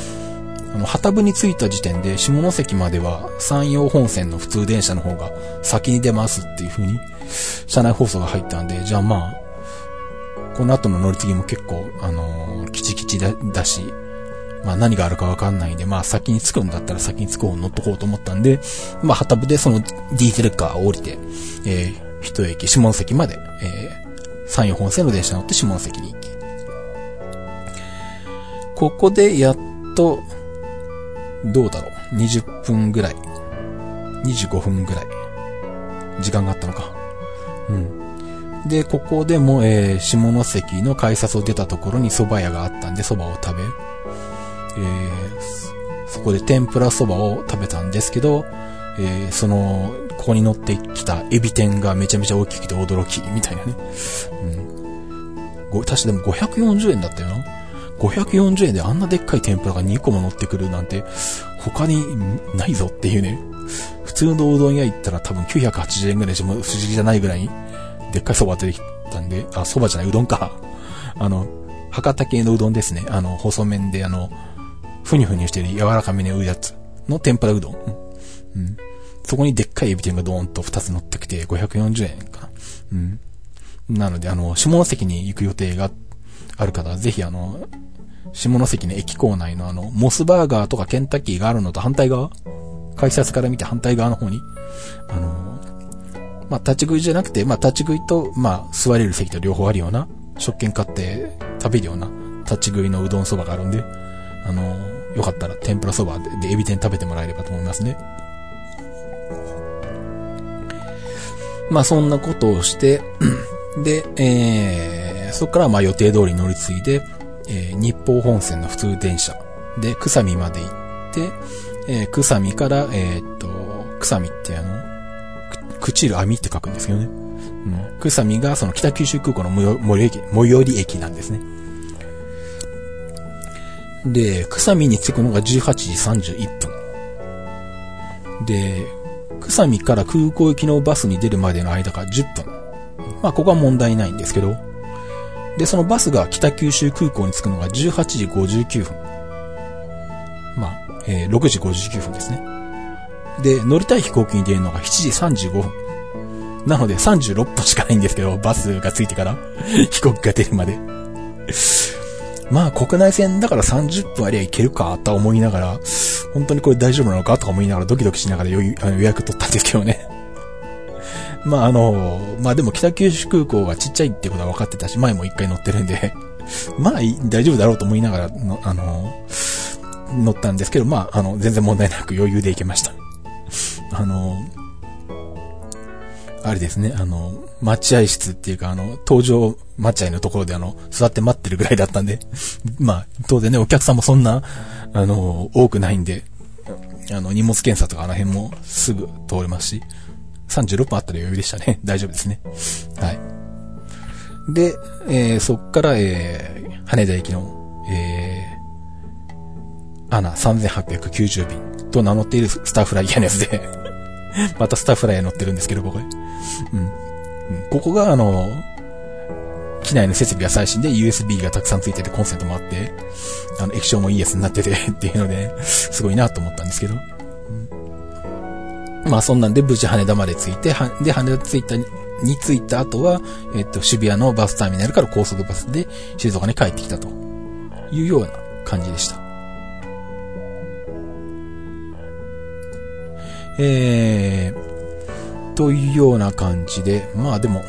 あの、旗部に着いた時点で下関までは山陽本線の普通電車の方が先に出ますっていう風に、車内放送が入ったんで、じゃあまあ、この後の乗り継ぎも結構、あのー、キチキチだだし、まあ何があるかわかんないんで、まあ先に着くんだったら先に着く方に乗っとこうと思ったんで、まあ旗部でそのディーゼルカーを降りて、えー、一駅下関まで、えー、山陽本線の電車乗って下関に行き、ここでやっと、どうだろう。20分ぐらい。25分ぐらい。時間があったのか。うん。で、ここでも、えー、下関の改札を出たところに蕎麦屋があったんで蕎麦を食べ、えー、そこで天ぷら蕎麦を食べたんですけど、えー、その、ここに乗ってきたエビ天がめちゃめちゃ大きくて驚き、みたいなね。うん。ご、確かでも540円だったよな。540円であんなでっかい天ぷらが2個も乗ってくるなんて、他にないぞっていうね。普通のうどん屋行ったら多分980円ぐらいじゃ不思議じゃないぐらい、でっかい蕎麦出てきたんで、あ、蕎麦じゃない、うどんか。あの、博多系のうどんですね。あの、細麺であの、ふにふにしてる柔らかめにうやつの天ぷらうどん。うん。そこにでっかいエビ天がドーンと2つ乗ってきて540円かな。うん。なので、あの、下関に行く予定がある方は、ぜひあの、下関の駅構内のあの、モスバーガーとかケンタッキーがあるのと反対側改札から見て反対側の方に、あの、まあ、立ち食いじゃなくて、まあ、立ち食いと、まあ、座れる席と両方あるような、食券買って食べるような、立ち食いのうどんそばがあるんで、あの、よかったら天ぷらそばでエビ天食べてもらえればと思いますね。まあ、そんなことをして、で、えー、そこからまあ予定通り乗り継いで、えー、日報本線の普通電車で、くさみまで行って、えー、くさみから、えー、っと、くさみってあの、く、ちる網って書くんですけどね。うん。くさみがその北九州空港の最寄り駅、最寄り駅なんですね。で、くさみに着くのが18時31分。で、くさみから空港行きのバスに出るまでの間が10分。まあ、ここは問題ないんですけど、で、そのバスが北九州空港に着くのが18時59分。まあ、えー、6時59分ですね。で、乗りたい飛行機に出るのが7時35分。なので36分しかないんですけど、バスが着いてから 飛行機が出るまで。まあ国内線だから30分ありゃいけるかと思いながら、本当にこれ大丈夫なのかとか思いながらドキドキしながら予約取ったんですけどね。まああの、まあでも北九州空港がちっちゃいってことは分かってたし、前も一回乗ってるんで まあ大丈夫だろうと思いながらの、あの、乗ったんですけど、まああの、全然問題なく余裕で行けましたあの、あれですね、あの、待合室っていうか、あの、搭乗待合のところであの、座って待ってるぐらいだったんで、まあ、当然ね、お客さんもそんな、あの、多くないんで、あの、荷物検査とかあの辺もすぐ通れますし、36分あったら余裕でしたね。大丈夫ですね。はい。で、えー、そっから、えー、羽田駅の、えー、アナ3890便と名乗っているスターフライヤーのやつで またスターフライヤー乗ってるんですけど、ここで。うん。ここが、あの、機内の設備が最新で USB がたくさんついててコンセントもあって、あの、液晶もいいやつになってて っていうので、すごいなと思ったんですけど。まあそんなんで無事羽田まで着いて、で、羽田着いた、に着いた後は、えっと、渋谷のバスターミナルから高速バスで静岡に帰ってきたというような感じでした。えー、というような感じで、まあでも、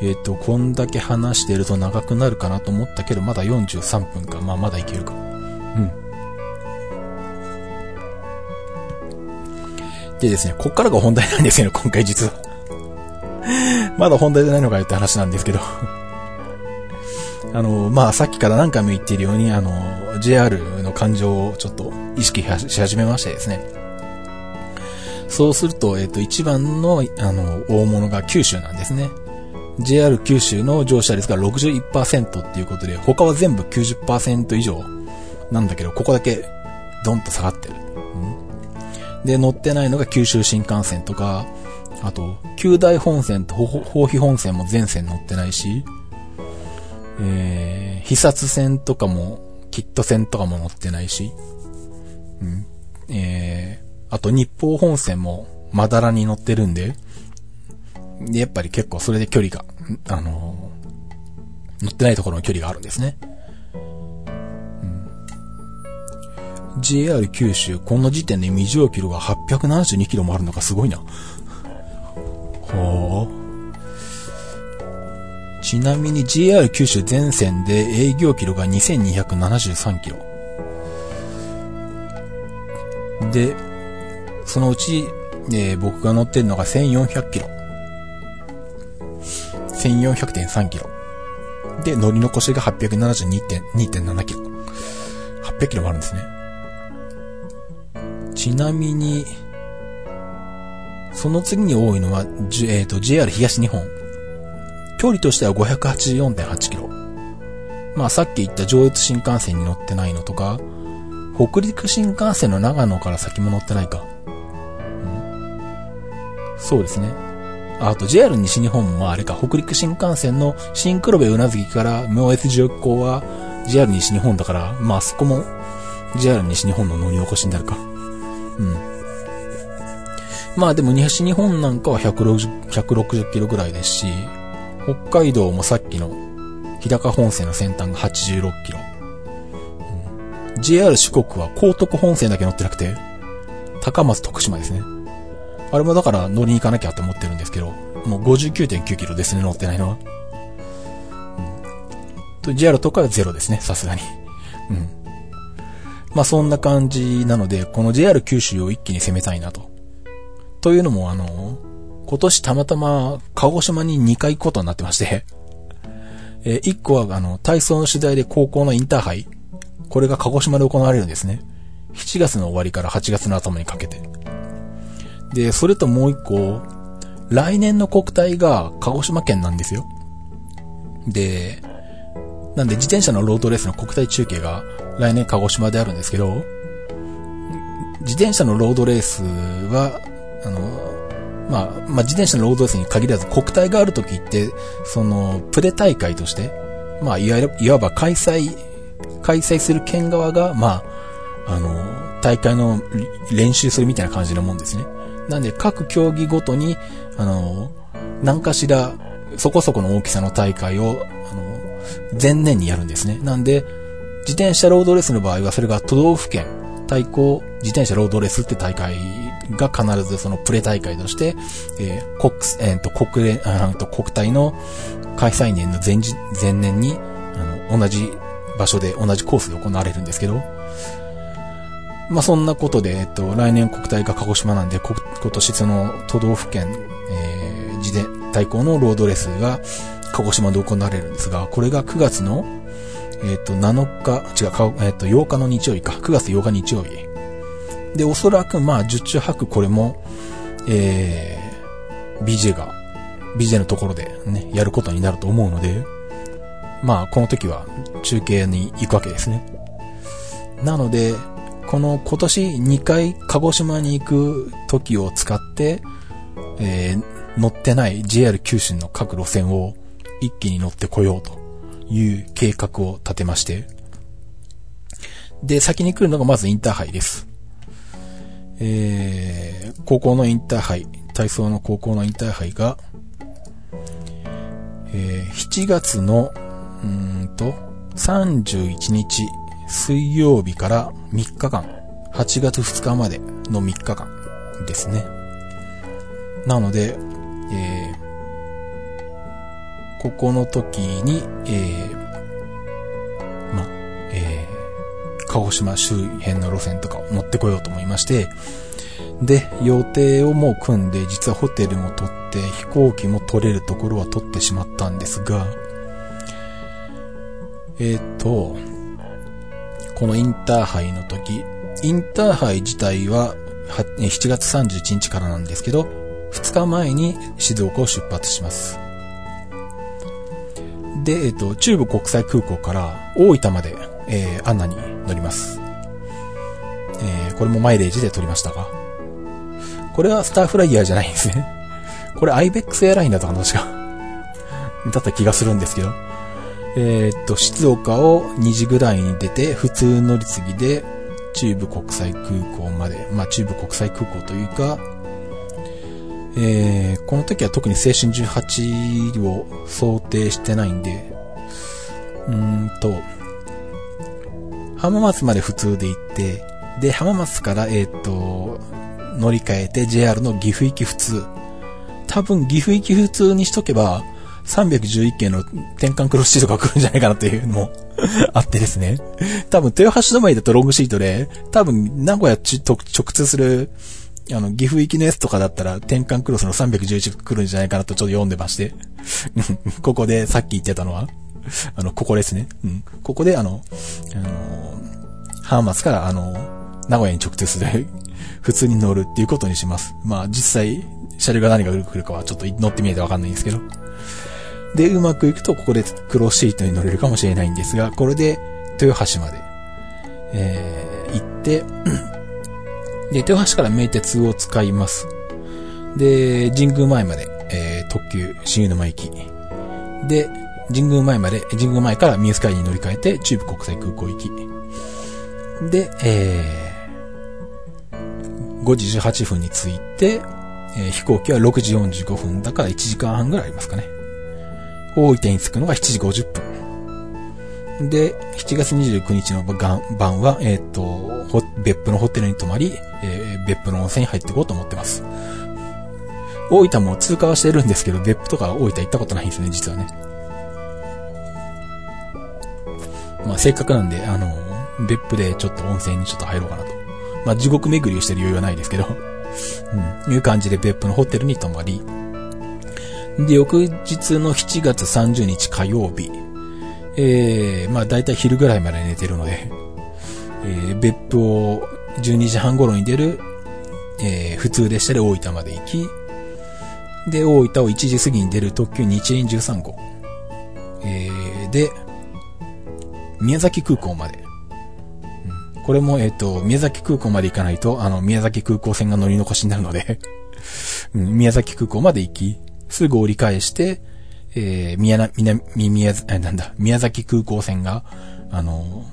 えっ、ー、と、こんだけ話してると長くなるかなと思ったけど、まだ43分か。まあまだいけるか。うん。でですね、こっからが本題なんですよね、今回実は。まだ本題じゃないのかよって話なんですけど あの、まあ、さっきから何回も言っているように、あの、JR の感情をちょっと意識し始めましてですね。そうすると、えっ、ー、と、一番の、あの、大物が九州なんですね。JR 九州の乗車率が61%っていうことで、他は全部90%以上なんだけど、ここだけドンと下がってる。で、乗ってないのが九州新幹線とか、あと、九大本線と宝肥本線も全線乗ってないし、えー、必殺線とかも、キット線とかも乗ってないし、うん、えー、あと日報本線もまだらに乗ってるんで、で、やっぱり結構それで距離が、あのー、乗ってないところの距離があるんですね。うん JR 九州、この時点で未上キロが872キロもあるのがすごいな。ほう。ちなみに JR 九州全線で営業キロが2273キロ。で、そのうち、えー、僕が乗ってるのが1400キロ。1400.3キロ。で、乗り残しが872.7キロ。800キロもあるんですね。ちなみに、その次に多いのは、えーと、JR 東日本。距離としては584.8キロ。まあさっき言った上越新幹線に乗ってないのとか、北陸新幹線の長野から先も乗ってないか。そうですね。あと JR 西日本もあれか、北陸新幹線の新黒部うなずきから明越上空は JR 西日本だから、まあそこも JR 西日本の乗り起こしになるか。うん。まあでも西日本なんかは160、160キロぐらいですし、北海道もさっきの日高本線の先端が86キロ。うん、JR 四国は高徳本線だけ乗ってなくて、高松徳島ですね。あれもだから乗りに行かなきゃって思ってるんですけど、もう59.9キロですね、乗ってないのは。うん。と、JR とかはゼロですね、さすがに。うん。まあそんな感じなので、この JR 九州を一気に攻めたいなと。というのもあの、今年たまたま鹿児島に2回行くことになってましてえー、1個はあの、体操の取材で高校のインターハイ。これが鹿児島で行われるんですね。7月の終わりから8月の頭にかけて。で、それともう1個、来年の国体が鹿児島県なんですよ。で、なんで自転車のロードレースの国体中継が来年鹿児島であるんですけど、自転車のロードレースは、あの、まあ、まあ、自転車のロードレースに限らず国体がある時って、その、プレ大会として、まあ、いわいわば開催、開催する県側が、まあ、あの、大会の練習するみたいな感じのもんですね。なんで、各競技ごとに、あの、何かしら、そこそこの大きさの大会を、あの、前年にやるんですね。なんで、自転車ロードレースの場合は、それが都道府県対抗自転車ロードレースって大会が必ずそのプレ大会として、えー、国、えー、と国連、あと国体の開催年の前前年に、あの、同じ場所で同じコースで行われるんですけど、まあ、そんなことで、えっと、来年国体が鹿児島なんで、今年その都道府県、えー、自転、対抗のロードレースが鹿児島で行われるんですが、これが9月のえっ、と、7日、違う、えっ、と、8日の日曜日か。9月8日日曜日。で、おそらく、まあ、十中八九これも、えー、BJ が、BJ のところでね、やることになると思うので、まあ、この時は中継に行くわけですね。なので、この今年2回鹿児島に行く時を使って、えー、乗ってない JR 九州の各路線を一気に乗ってこようという計画を立てまして、で、先に来るのがまずインターハイです。えー、高校のインターハイ、体操の高校のインターハイが、えー、7月の、うんと、31日水曜日から3日間、8月2日までの3日間ですね。なので、えー、ここの時に、えー、ま、えー、鹿児島周辺の路線とかを乗ってこようと思いまして、で、予定をもう組んで、実はホテルも取って、飛行機も取れるところは取ってしまったんですが、えっ、ー、と、このインターハイの時、インターハイ自体は7月31日からなんですけど、2日前に静岡を出発します。で、えっ、と、中部国際空港から大分まで、えー、アンナに乗ります。えー、これもマイレージで取りましたが。これはスターフライヤーじゃないんですね。これ IBEX エアラインだったかな、確か。だった気がするんですけど。えー、っと、静岡を2時ぐらいに出て、普通乗り継ぎで、中部国際空港まで、まあ中部国際空港というか、えー、この時は特に青春18を想定してないんで、うーんと、浜松まで普通で行って、で、浜松から、えっ、ー、と、乗り換えて JR の岐阜行き普通。多分岐阜行き普通にしとけば、311件の転換クロスシートが来るんじゃないかなっていうのも あってですね。多分豊橋止まりだとロングシートで、多分名古屋直通するあの、岐阜行きのやつとかだったら、転換クロスの311来るんじゃないかなとちょっと読んでまして。ここで、さっき言ってたのは、あの、ここですね。うん。ここで、あの、あのー、浜松から、あの、名古屋に直通する、普通に乗るっていうことにします。まあ、実際、車両が何が来るかはちょっと乗ってみないとわかんないんですけど。で、うまくいくとここでクロスシートに乗れるかもしれないんですが、これで豊橋まで、えー、行って、で、豊橋から名鉄を使います。で、神宮前まで、えー、特急新湯沼行き。で、神宮前まで、神宮前からミュースカイに乗り換えて、中部国際空港行き。で、えー、5時18分に着いて、えー、飛行機は6時45分だから1時間半ぐらいありますかね。大分に着くのが7時50分。で、7月29日の晩は、えっ、ー、と、別府のホテルに泊まり、えー、別府の温泉に入っていこうと思ってます。大分も通過はしてるんですけど、別府とか大分行ったことないんですね、実はね。まあ、せっかくなんで、あの、別府でちょっと温泉にちょっと入ろうかなと。まあ、地獄巡りをしてる余裕はないですけど、うん、いう感じで別府のホテルに泊まり、で、翌日の7月30日火曜日、えー、まあ、だいたい昼ぐらいまで寝てるので、えー、別府を12時半頃に出る、えー、普通列車で大分まで行き、で、大分を1時過ぎに出る特急日円13号。えー、で、宮崎空港まで。これも、えっ、ー、と、宮崎空港まで行かないと、あの、宮崎空港線が乗り残しになるので うん、宮崎空港まで行き、すぐ折り返して、えー、宮な、宮、宮、え、なんだ、宮崎空港線が、あの、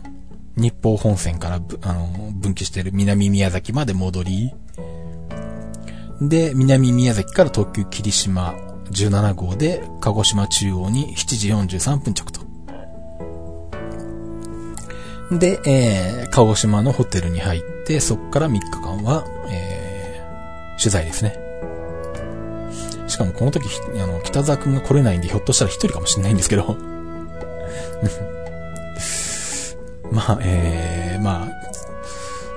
日報本線から、あの、分岐している南宮崎まで戻り、で、南宮崎から特急霧島17号で、鹿児島中央に7時43分着と。で、えー、鹿児島のホテルに入って、そこから3日間は、えー、取材ですね。しかもこの時、あの、北沢くんが来れないんで、ひょっとしたら一人かもしれないんですけど。まあ、えー、まあ、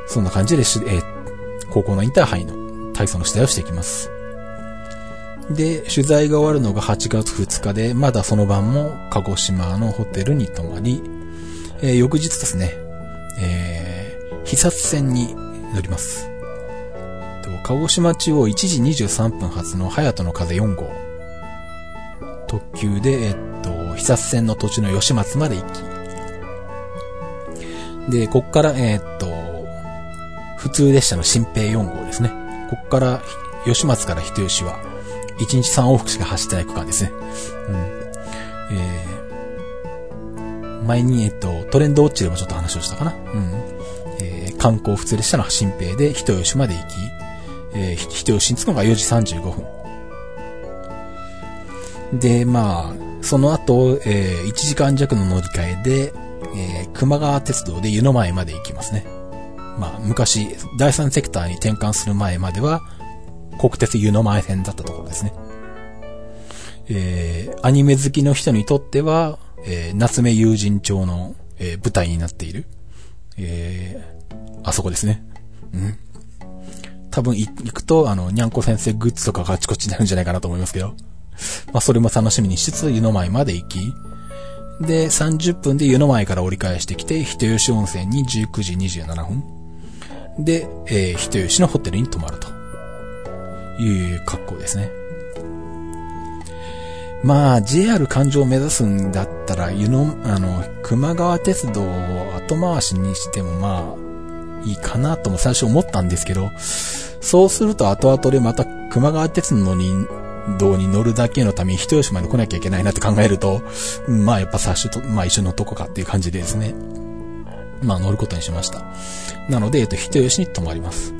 そんな感じで、えー、高校のインターハイの体操の取材をしていきます。で、取材が終わるのが8月2日で、まだその晩も鹿児島のホテルに泊まり、えー、翌日ですね、えー、被殺線に乗ります。鹿児島中央1時23分発の隼人の風4号。特急で、えっと、被殺線の途中の吉松まで行き。で、こっから、えっと、普通列車の新平4号ですね。ここから、吉松から人吉は、1日3往復しか走ってない区間ですね。うん。えー、前に、えっと、トレンドウォッチでもちょっと話をしたかな。うん。えー、観光普通列車の新平で人吉まで行き、えー、人吉に着くのが4時35分。で、まあ、その後、えー、1時間弱の乗り換えで、えー、熊川鉄道で湯の前まで行きますね。まあ、昔、第三セクターに転換する前までは、国鉄湯の前線だったところですね。えー、アニメ好きの人にとっては、えー、夏目友人帳の、えー、舞台になっている、えー、あそこですね。うん。多分行くと、あの、にゃんこ先生グッズとかがあちこちになるんじゃないかなと思いますけど。まあ、それも楽しみにしつつ、湯の前まで行き、で、30分で湯の前から折り返してきて、人吉温泉に19時27分。で、えー、人吉のホテルに泊まるという格好ですね。まあ、JR 環状を目指すんだったら、湯の、あの、熊川鉄道を後回しにしてもまあ、いいかなとも最初思ったんですけど、そうすると後々でまた熊川鉄道に、道に乗るだけのために人吉まで来なきゃいけないなって考えると、まあやっぱ最初と、まあ一緒のとこかっていう感じでですね。まあ乗ることにしました。なので、えっと、人吉に泊まります。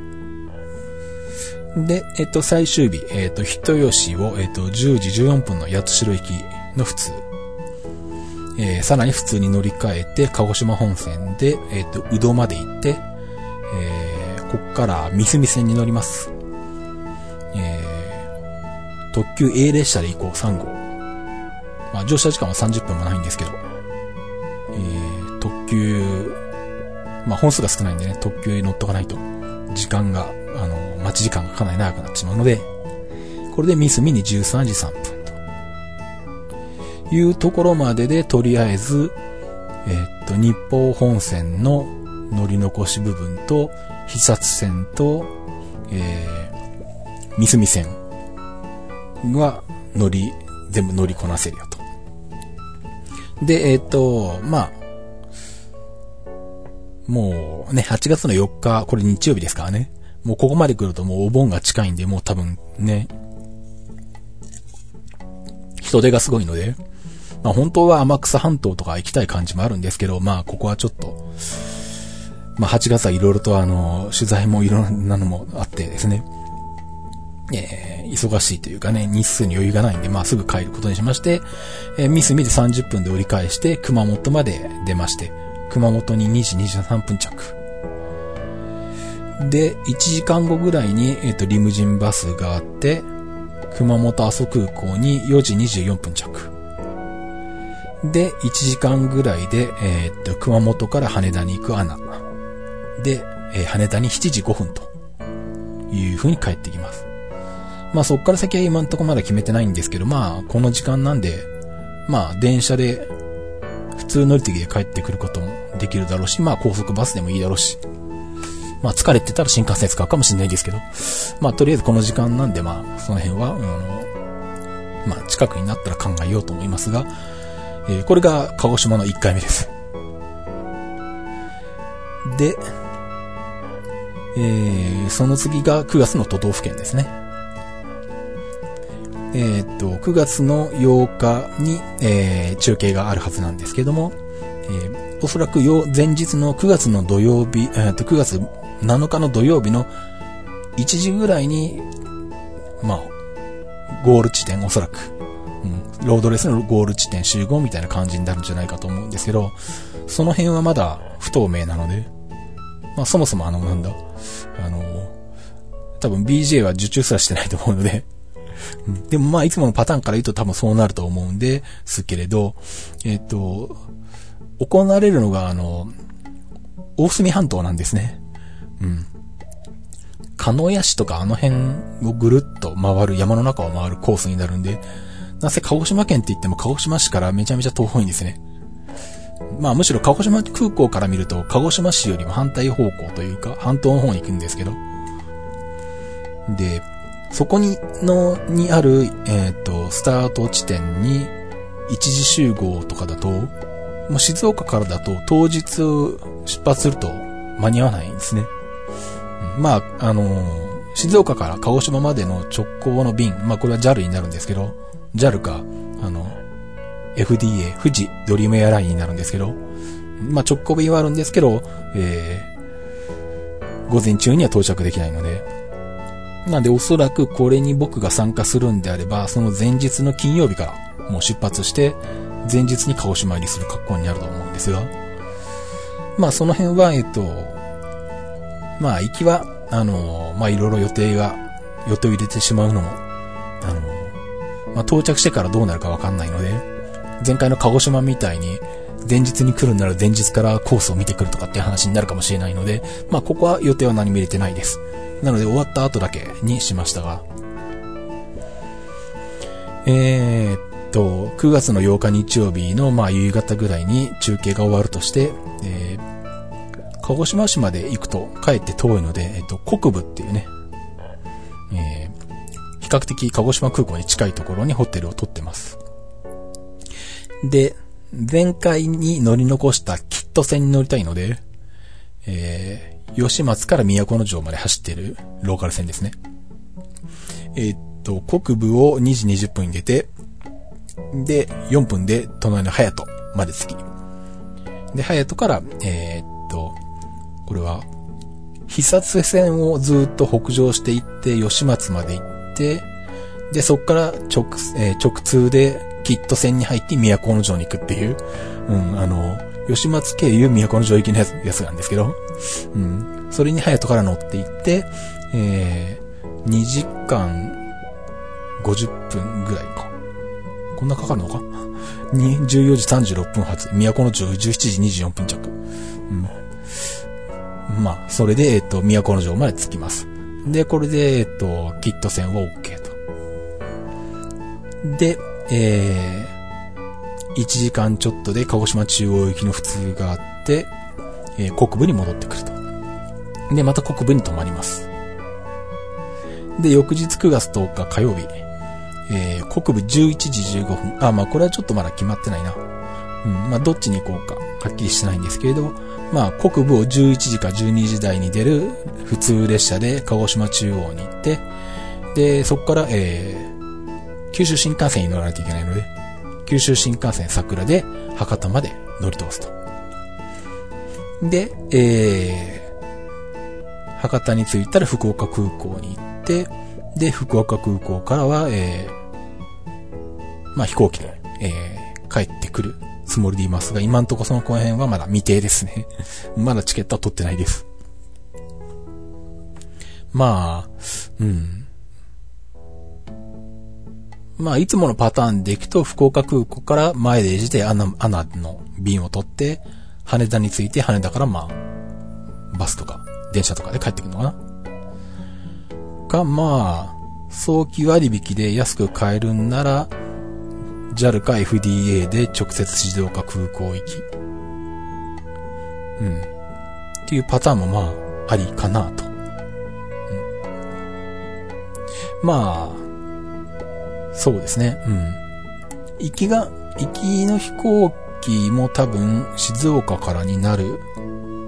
で、えっと、最終日、えっと、人吉を、えっと、10時14分の八代行きの普通。えー、さらに普通に乗り換えて、鹿児島本線で、えっと、宇戸まで行って、えー、こっから三隅線に乗ります。えー、特急 A 列車で行こう、3号。まあ、乗車時間は30分もないんですけど、えー、特急まあ本数が少ないんでね、特急に乗っとかないと、時間が、あの、待ち時間がかなり長くなってしまうので、これでミスミに13時3分というところまでで、とりあえず、えー、っと、日報本線の乗り残し部分と、被殺線と、えー、ミスミ線は乗り、全部乗りこなせるよと。で、えっ、と、まあ、もうね、8月の4日、これ日曜日ですからね。もうここまで来るともうお盆が近いんで、もう多分ね、人手がすごいので、まあ本当は天草半島とか行きたい感じもあるんですけど、まあここはちょっと、まあ8月はいろいろとあの、取材もいろんなのもあってですね、えー、忙しいというかね、日数に余裕がないんで、まあすぐ帰ることにしまして、えー、ミスミで30分で折り返して、熊本まで出まして、熊本に2時23分着。で、1時間後ぐらいに、えっ、ー、と、リムジンバスがあって、熊本阿蘇空港に4時24分着。で、1時間ぐらいで、え、っと、熊本から羽田に行くアナ。で、えー、羽田に7時5分という風に帰ってきます。まあそっから先は今んとこまだ決めてないんですけど、まあこの時間なんで、まあ電車で普通乗り継ぎで帰ってくることもできるだろうし、まあ高速バスでもいいだろうし、まあ疲れてたら新幹線使うかもしれないですけど、まあとりあえずこの時間なんでまあその辺は、あの、まあ近くになったら考えようと思いますが、えー、これが鹿児島の1回目です。で、えー、その次が9月の都道府県ですね。えー、っと、9月の8日に、えー、中継があるはずなんですけども、えー、おそらく前日の9月の土曜日、えー、っと、9月7日の土曜日の1時ぐらいに、まあ、ゴール地点おそらく、うん、ロードレスのゴール地点集合みたいな感じになるんじゃないかと思うんですけど、その辺はまだ不透明なので、まあそもそもあの、なんだ、あの、多分 BJ は受注すらしてないと思うので、でもまあいつものパターンから言うと多分そうなると思うんですけれど、えっ、と、行われるのがあの、大隅半島なんですね。うん。鹿屋市とかあの辺をぐるっと回る、山の中を回るコースになるんで、なぜ鹿児島県って言っても鹿児島市からめちゃめちゃ遠いんですね。まあむしろ鹿児島空港から見ると鹿児島市よりも反対方向というか半島の方に行くんですけど。で、そこに、の、にある、えっ、ー、と、スタート地点に一時集合とかだと、もう静岡からだと当日出発すると間に合わないんですね。まあ、あのー、静岡から鹿児島までの直行の便、まあこれは JAL になるんですけど、JAL か、あの、FDA、富士ドリームエアラインになるんですけど、まあ直行便はあるんですけど、えー、午前中には到着できないので、なんでおそらくこれに僕が参加するんであれば、その前日の金曜日からもう出発して、前日に鹿児島入りする格好になると思うんですが、まあその辺は、えっと、まあ行きは、あの、まあいろいろ予定が、予定を入れてしまうのも、あの、まあ到着してからどうなるかわかんないので、前回の鹿児島みたいに、前日に来るなら前日からコースを見てくるとかっていう話になるかもしれないので、まあここは予定は何も入れてないです。なので終わった後だけにしましたが、えー、っと、9月の8日日曜日のまあ夕方ぐらいに中継が終わるとして、えー鹿児島市まで行くと帰って遠いので、えっと、国部っていうね、えー、比較的鹿児島空港に近いところにホテルを取ってます。で、前回に乗り残したキット線に乗りたいので、えー、吉松から都城まで走っているローカル線ですね。えー、っと、国部を2時20分に出て、で、4分で隣の隼人まで着き。で、隼人から、えー、っと、これは、久津線をずっと北上していって、吉松まで行って、で、そっから直、えー、直通で、キット線に入って都の城に行くっていう、うん、あの、吉松経由都の城行きのやつやつなんですけど、うん、それに隼人から乗って行って、えー、2時間50分ぐらいか。こんなかかるのか？に、14時36分発、都の城17時24分着。うんまあ、それで、えっと、都の城まで着きます。で、これで、えっと、キット線は OK と。で、えー、1時間ちょっとで鹿児島中央行きの普通があって、えー、国部に戻ってくると。で、また国部に泊まります。で、翌日9月10日火曜日、えー、国部11時15分。あ、まあ、これはちょっとまだ決まってないな。うん、まあ、どっちに行こうか、はっきりしてないんですけれど、まあ、北部を11時か12時台に出る普通列車で鹿児島中央に行って、で、そこから、えー、九州新幹線に乗らないといけないので、九州新幹線桜で博多まで乗り通すと。で、えー、博多に着いたら福岡空港に行って、で、福岡空港からは、えー、まあ飛行機で、えー、帰ってくるつもりでいますが、今んとこそのこの辺はまだ未定ですね。まだチケットは取ってないです。まあ、うん。まあ、いつものパターンで行くと、福岡空港から前でしてアナ、アナの便を取って、羽田に着いて、羽田からまあ、バスとか、電車とかで帰ってくるのかな。か、まあ、早期割引で安く買えるんなら、JAL か FDA で直接静岡空港行き。うん。っていうパターンもまあ、ありかなと。うん。まあ、そうですね。うん。行きが、行きの飛行機も多分静岡からになる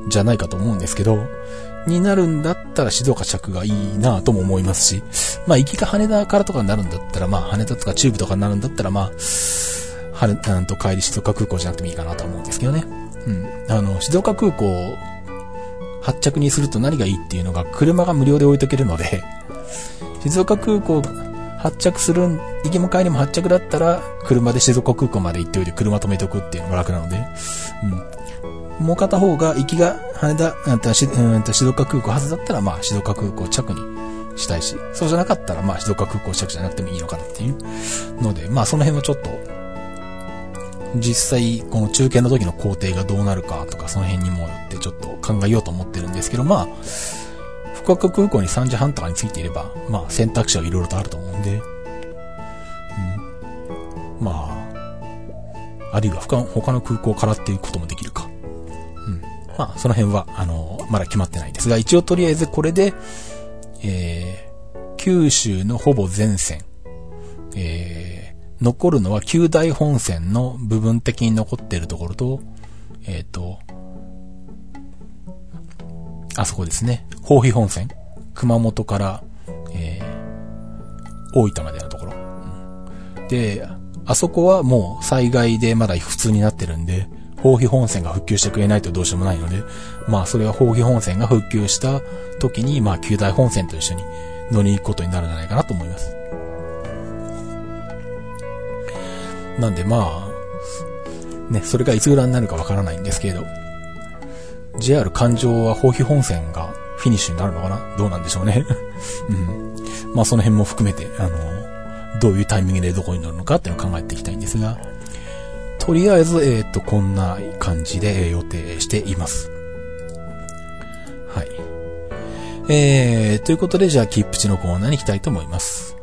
じゃないかと思うんですけど、になるんだったら静岡着がいいなとも思いますし、まあ行きが羽田からとかになるんだったら、まあ羽田とか中部とかになるんだったら、まあ、羽田と帰り静岡空港じゃなくてもいいかなと思うんですけどね。うん。あの、静岡空港発着にすると何がいいっていうのが、車が無料で置いとけるので、静岡空港発着する、行きも帰りも発着だったら、車で静岡空港まで行っておいて車止めておくっていうのが楽なので、うん。もう片方が行きが羽田、うんと、静岡空港はずだったら、まあ、静岡空港着にしたいし、そうじゃなかったら、まあ、静岡空港着じゃなくてもいいのかなっていうので、まあ、その辺はちょっと、実際、この中継の時の工程がどうなるかとか、その辺にもよってちょっと考えようと思ってるんですけど、まあ、福岡空港に3時半とかに着いていれば、まあ、選択肢はいろいろとあると思うんで、うん。まあ、あるいは他の空港からっていうこともできるか。うんまあ、その辺は、あの、まだ決まってないですが、一応とりあえずこれで、えー、九州のほぼ全線、えー、残るのは九大本線の部分的に残っているところと、えっ、ー、と、あそこですね。宝肥本線。熊本から、えー、大分までのところ。うん、で、あそこはもう災害でまだ普通になってるんで、宝肥本線が復旧してくれないとどうしようもないので、まあそれは宝肥本線が復旧した時に、まあ旧大本線と一緒に乗りに行くことになるんじゃないかなと思います。なんでまあ、ね、それがいつぐらいになるかわからないんですけれど、JR 環状は宝肥本線がフィニッシュになるのかな？どうなんでしょうね。うん。まあその辺も含めて、あの、どういうタイミングでどこに乗るのかっていうのを考えていきたいんですが、とりあえず、えっ、ー、と、こんな感じで予定しています。はい。えー、ということで、じゃあ、キップチのコーナーに行きたいと思います。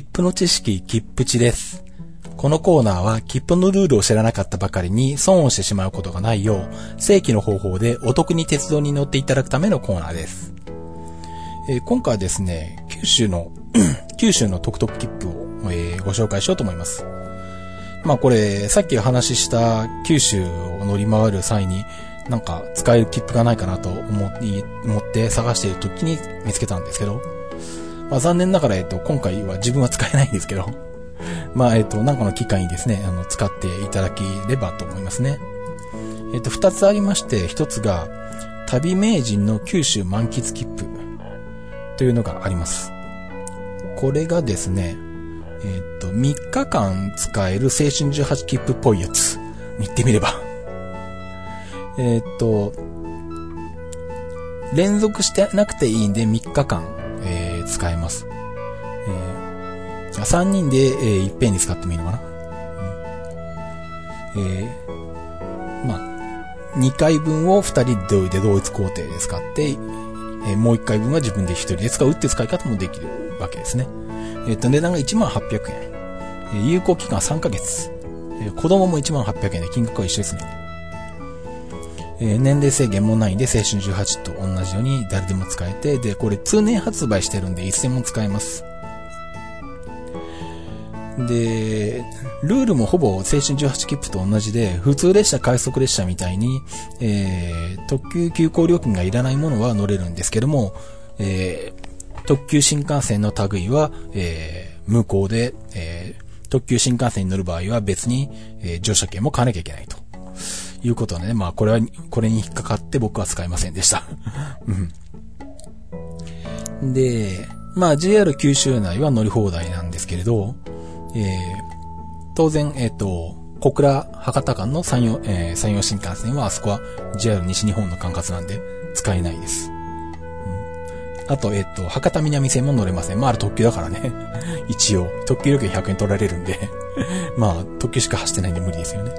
切符の知識、切符値です。このコーナーは切符のルールを知らなかったばかりに損をしてしまうことがないよう、正規の方法でお得に鉄道に乗っていただくためのコーナーです。えー、今回はですね、九州の 九州の特特切符を、えー、ご紹介しようと思います。まあこれ、さっきお話しした九州を乗り回る際に、なんか使える切符がないかなと思って探している時に見つけたんですけど、まあ、残念ながら、えっと、今回は自分は使えないんですけど、まあ、えっと、なんかの機会にですね、あの、使っていただければと思いますね。えっと、二つありまして、一つが、旅名人の九州満喫切符というのがあります。これがですね、えっと、3日間使える青春18切符っぽいやつに行ってみれば。えっと、連続してなくていいんで3日間え使えます。えー、3人で、えー、いっぺんに使ってもいいのかな？うん、えー、まあ、2回分を2人で同一工程で使って、えー、もう1回分は自分で1人で使うって使い方もできるわけですね。えっと、値段が18,800円。え有効期間は3ヶ月。え子供も18,800円で金額は一緒ですね。えー年齢制限もないんで、青春18と同じように誰でも使えて、で、これ通年発売してるんで、いつでも使えます。で、ルールもほぼ青春18切符と同じで、普通列車、快速列車みたいに、えー、特急急行料金がいらないものは乗れるんですけども、えー、特急新幹線の類は、えー、無効で、えー、特急新幹線に乗る場合は別に、えー乗車券も買わなきゃいけないと。いうことでね、まあこれは、これに引っかかって僕は使いませんでした。うん。で、まあ JR 九州内は乗り放題なんですけれど、えー、当然、えっ、と、小倉博多間の山陽、えー山陽新幹線はあそこは JR 西日本の管轄なんで使えないです。あと、えっ、と、博多南線も乗れません。まああれ特急だからね。一応、特急料金100円取られるんで、まあ特急しか走ってないんで無理ですよね。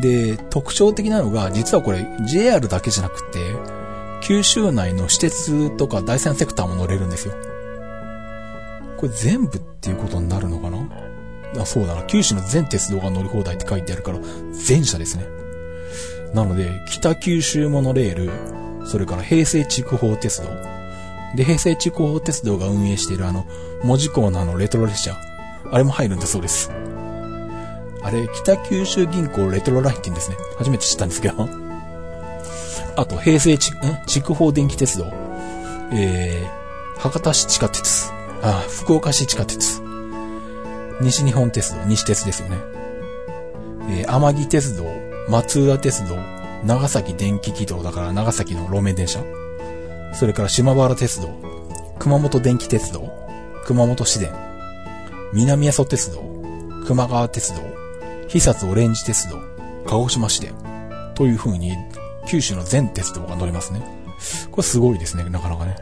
で、特徴的なのが、実はこれ JR だけじゃなくて、九州内の私鉄とか第三セクターも乗れるんですよ。これ全部っていうことになるのかな？あ、そうだな。九州の全鉄道が乗り放題って書いてあるから、全車ですね。なので、北九州モノレール、それから平成筑豊鉄道。で、平成筑豊鉄道が運営しているあの、文字港のあのレトロ列車。あれも入るんだそうです。あれ、北九州銀行レトロラインって言うんですね。初めて知ったんですけど。あと、平成ち、ん？筑豊電気鉄道。えー、博多市地下鉄。あ、福岡市地下鉄。西日本鉄道、西鉄ですよね。えー、天城鉄道、松浦鉄道、長崎電気軌道だから長崎の路面電車。それから島原鉄道、熊本電気鉄道、熊本市電、南阿蘇鉄道、熊川鉄道、久津オレンジ鉄道、鹿児島市電、という風に九州の全鉄道が乗れますね。これすごいですね、なかなかね。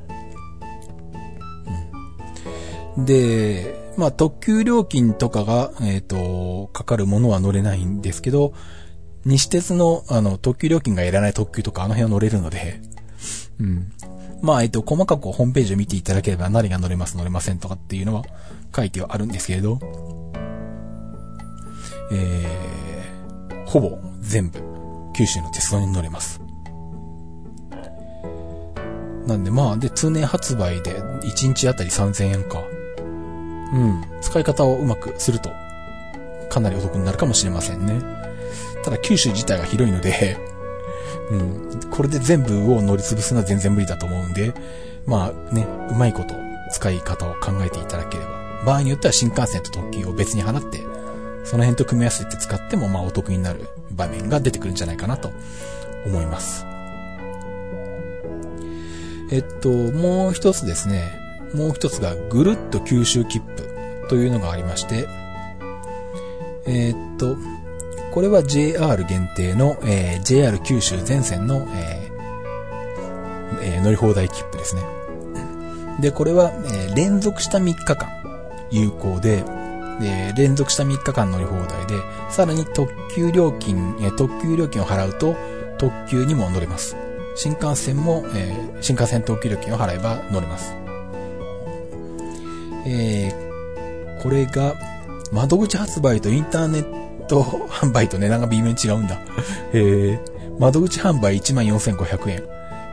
うん、で、まあ特急料金とかが、えっ、と、かかるものは乗れないんですけど、西鉄の、あの、特急料金がいらない特急とかあの辺は乗れるので、うん。まあ、えっと、細かくホームページを見ていただければ何が乗れます、乗れませんとかっていうのは書いてはあるんですけれど、えー、ほぼ全部九州の鉄道に乗れます。なんでまあ、で、通年発売で1日あたり3000円か。うん。使い方をうまくすると、かなりお得になるかもしれませんね。ただ九州自体が広いので、うん。これで全部を乗り潰すのは全然無理だと思うんで、まあね、うまいこと使い方を考えていただければ。場合によっては新幹線と特急を別に払って、その辺と組み合わせて使ってもまあお得になる場面が出てくるんじゃないかなと思います。えっと、もう一つですね。もう一つがぐるっと九州切符というのがありまして、えーっと、これは JR 限定の、えー JR 九州全線の、えーえー乗り放題切符ですね。で、これは、えー連続した3日間有効で、で連続した3日間乗り放題で、さらに特急料金、え特急料金を払うと特急にも乗れます。新幹線も、えー新幹線特急料金を払えば乗れます。えーこれが、窓口発売とインターネット販売と値段が微妙に違うんだ。えー、窓口販売14,500円。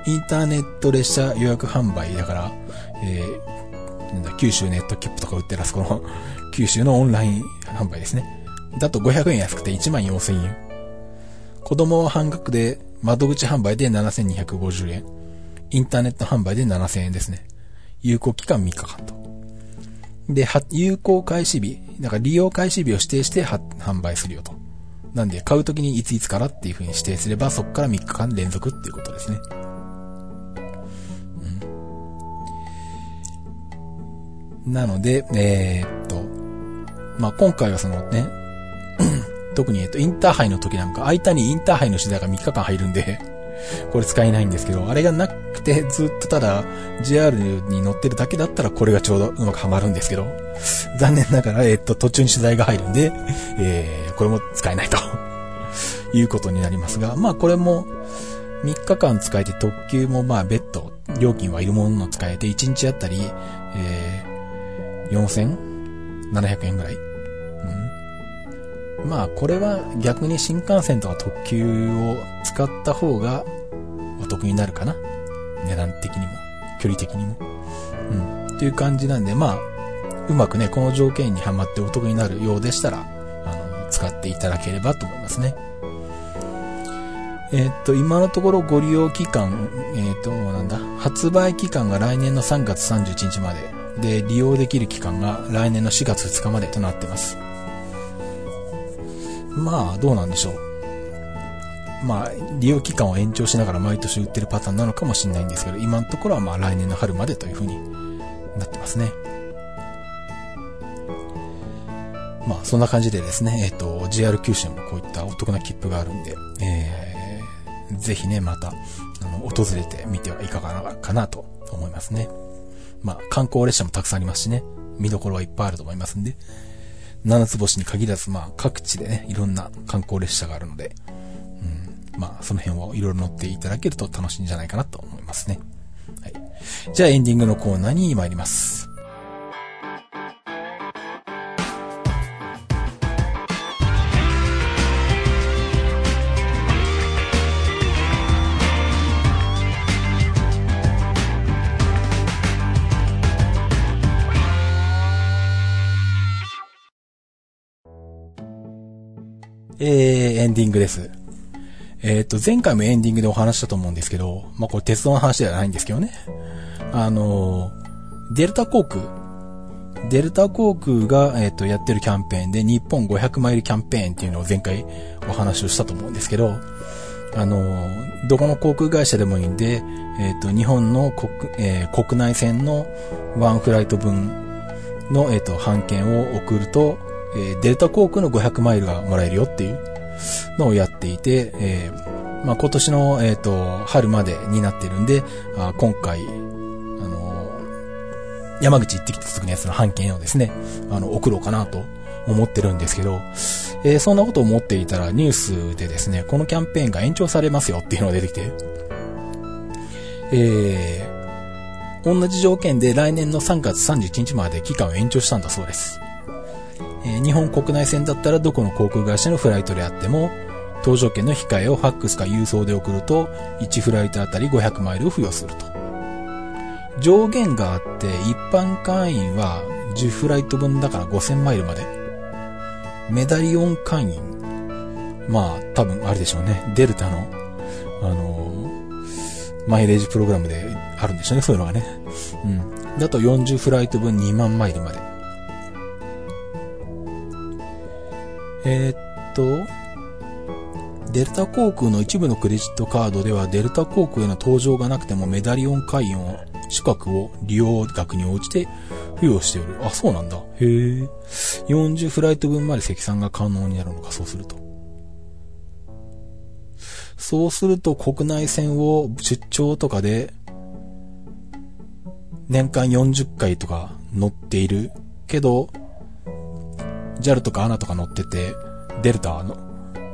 インターネット列車予約販売だから、えー、なんだ、九州ネット切符とか売ってるあそこの、九州のオンライン販売ですね。だと500円安くて1万4000円。子供は半額で、窓口販売で7,250円。インターネット販売で7,000円ですね。有効期間3日間と。で、は、有効開始日、だから利用開始日を指定して販売するよと。なんで、買うときにいついつからっていう風に指定すれば、そこから3日間連続っていうことですね。なので、えーっと、まあ、今回はそのね、特に、えっと、インターハイの時なんか、間にインターハイの取材が3日間入るんで、これ使えないんですけど、あれがなくて、ずっとただ、JR に乗ってるだけだったら、これがちょうどうまくはまるんですけど、残念ながら、えっと、途中に取材が入るんで、えー、これも使えないと、いうことになりますが、まあ、これも、3日間使えて特急もまあ別途料金はいるものの使えて1日あったり、えー、4700円ぐらい。うん。まあ、これは逆に新幹線とか特急を使った方がお得になるかな。値段的にも、距離的にも。うん。っていう感じなんで、まあ、うまくね、この条件にはまってお得になるようでしたら、あの、使っていただければと思いますね。えっと、今のところご利用期間、えっと、なんだ、発売期間が来年の3月31日まで、で、利用できる期間が来年の4月2日までとなってます。まあ、どうなんでしょう。まあ、利用期間を延長しながら毎年売ってるパターンなのかもしれないんですけど、今のところはまあ来年の春までという風になってますね。まあ、そんな感じでですね、えっ、ー、と、JR 九州もこういったお得な切符があるんで、えー、ぜひね、また、あの、訪れてみてはいかがかなと思いますね。まあ、観光列車もたくさんありますしね、見どころはいっぱいあると思いますんで、七つ星に限らず、まあ、各地でね、いろんな観光列車があるので、うんまあ、その辺をいろいろ乗っていただけると楽しいんじゃないかなと思いますね。はい。じゃあエンディングのコーナーに参ります。えー、エンディングです。えっ、と、前回もエンディングでお話したと思うんですけど、まあ、これ鉄道の話ではないんですけどね。あの、デルタ航空。デルタ航空が、えっ、と、やってるキャンペーンで、日本500マイルキャンペーンっていうのを前回お話をしたと思うんですけど、あの、どこの航空会社でもいいんで、えっ、と、日本の国、え、国内線のワンフライト分の、えっ、と、半券を送ると、えー、デルタ航空の500マイルがもらえるよっていうのをやっていて、えー、まあ、今年の、えっ、ー、と、春までになってるんで、あ今回、あのー、山口行ってきた時のやつの半券をですね、あの、送ろうかなと思ってるんですけど、え、そんなことを思っていたらニュースでですね、このキャンペーンが延長されますよっていうのが出てきて、えー、同じ条件で来年の3月31日まで期間を延長したんだそうです。え日本国内線だったらどこの航空会社のフライトであっても、搭乗券の控えをファックスか郵送で送ると、1フライトあたり500マイルを付与すると。上限があって、一般会員は10フライト分だから5000マイルまで。メダリオン会員。まあ、多分あれでしょうね。デルタの、あのー、マイレージプログラムであるんでしょうね、そういうのがね。うん。だと40フライト分2万マイルまで。えー、っと、デルタ航空の一部のクレジットカードではデルタ航空への搭乗がなくてもメダリオン会員を、資格を利用額に応じて付与している。あ、そうなんだ。へえ。40フライト分まで積算が可能になるのか、そうすると。そうすると国内線を出張とかで年間40回とか乗っているけど、JAL とか ANA とか乗ってて、デルタの、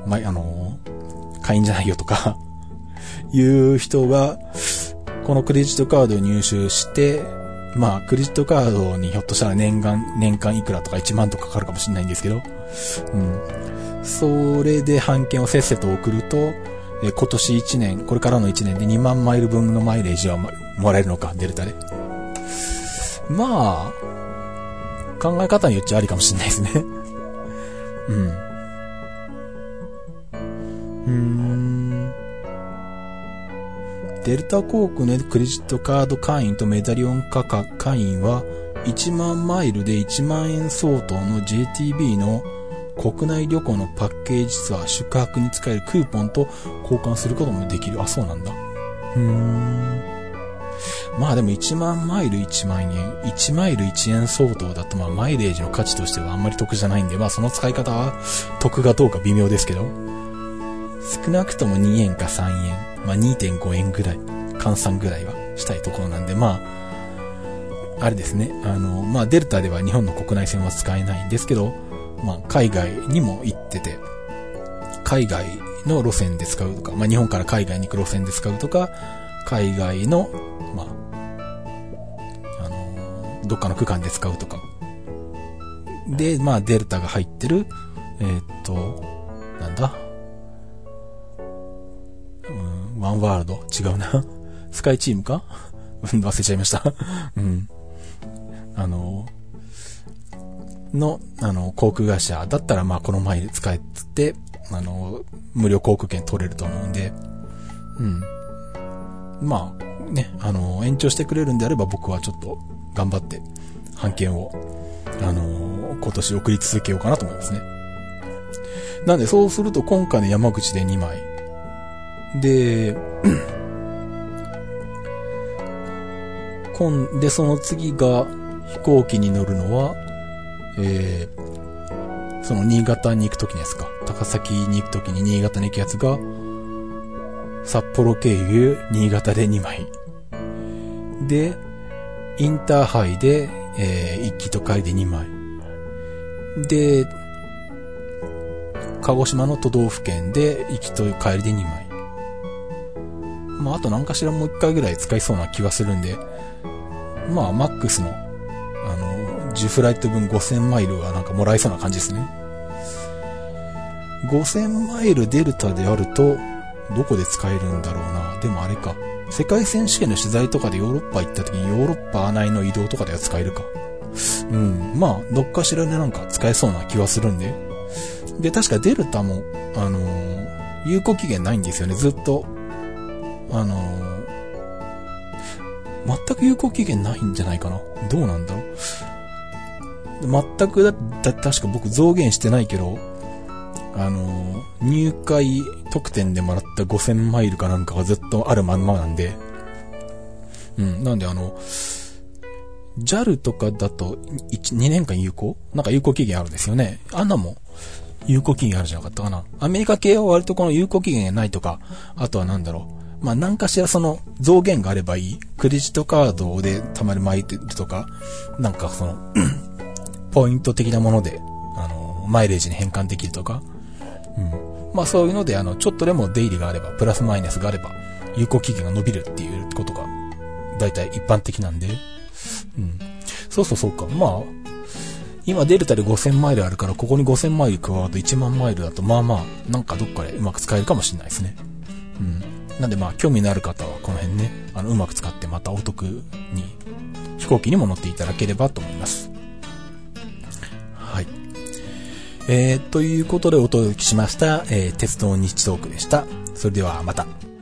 ま、あの会員じゃないよとか いう人が、このクレジットカードを入手して、まあ、クレジットカードにひょっとしたら年間、年間いくらとか1万とかかかるかもしれないんですけど、うん。それで半券をせっせと送ると、え今年1年、これからの1年で2万マイル分のマイレージはもらえるのか、デルタで。まあ、考え方によっちゃありかもしれないですね。うん。うーん。デルタ航空のクレジットカード会員とメダリオン価格会員は1万マイルで1万円相当の JTB の国内旅行のパッケージツアー宿泊に使えるクーポンと交換することもできる。あ、そうなんだ。うーん。まあでも1万マイル1万円、1マイル1円相当だとまあマイレージの価値としてはあんまり得じゃないんで、まあその使い方は得がどうか微妙ですけど、少なくとも2円か3円、まあ2.5円ぐらい、換算ぐらいはしたいところなんで、まあ、あれですね、あの、まあデルタでは日本の国内線は使えないんですけど、まあ海外にも行ってて、海外の路線で使うとか、まあ日本から海外に行く路線で使うとか、海外の、どっかの区間で使うとか、で、まあ、デルタが入ってる、えー、っと、なんだ？うん、ワンワールド？違うな。スカイチームか？忘れちゃいました うん。あの、の、あの、航空会社だったら、まあ、この前使えつって、あの、無料航空券取れると思うんで、うん。まあ、ね、あの、延長してくれるんであれば僕はちょっと頑張って、判券を、あの、今年送り続けようかなと思いますね。なんで、そうすると今回の山口で2枚。で、今、で、その次が飛行機に乗るのは、えー、その新潟に行くときですか。高崎に行くときに新潟に行くやつが、札幌経由、新潟で2枚。で、インターハイで、えー、行きと帰りで2枚。で、鹿児島の都道府県で行きと帰りで2枚。まあ、あと何かしらもう1回ぐらい使いそうな気はするんで、まあ、マックスの、あの、10フライト分5000マイルはなんかもらえそうな感じですね。5000マイルデルタであると、どこで使えるんだろうな。でもあれか。世界選手権の取材とかでヨーロッパ行った時にヨーロッパ内の移動とかでは使えるか。うん。まあ、どっかしらでなんか使えそうな気はするんで。で、確かデルタも、あのー、有効期限ないんですよね。ずっと、あのー、全く有効期限ないんじゃないかな。どうなんだろう。全くだ、だ、確か僕増減してないけど、あの、入会特典でもらった5000マイルかなんかがずっとあるまんまなんで、うん、なんであの、JAL とかだと1、2年間有効？なんか有効期限あるんですよね。あんなも有効期限あるじゃなかったかな。アメリカ系は割とこの有効期限がないとか、あとはなんだろう。まあ、何かしらその増減があればいい。クレジットカードで貯まるマイルとか、なんかその ポイント的なもので、あの、マイレージに変換できるとか、うん。まあそういうので、あの、ちょっとでも出入りがあれば、プラスマイナスがあれば、有効期限が伸びるっていうことが、だいたい一般的なんで、うん。そうそうそうか。まあ、今デルタで5000マイルあるから、ここに5000マイル加わると1万マイルだと、まあまあ、なんかどっかでうまく使えるかもしれないですね。うん。なんでまあ、興味のある方はこの辺ね、あの、うまく使ってまたお得に、飛行機にも乗っていただければと思います。はいえー、ということでお届けしました、えー、鉄道日トークでした。それではまた。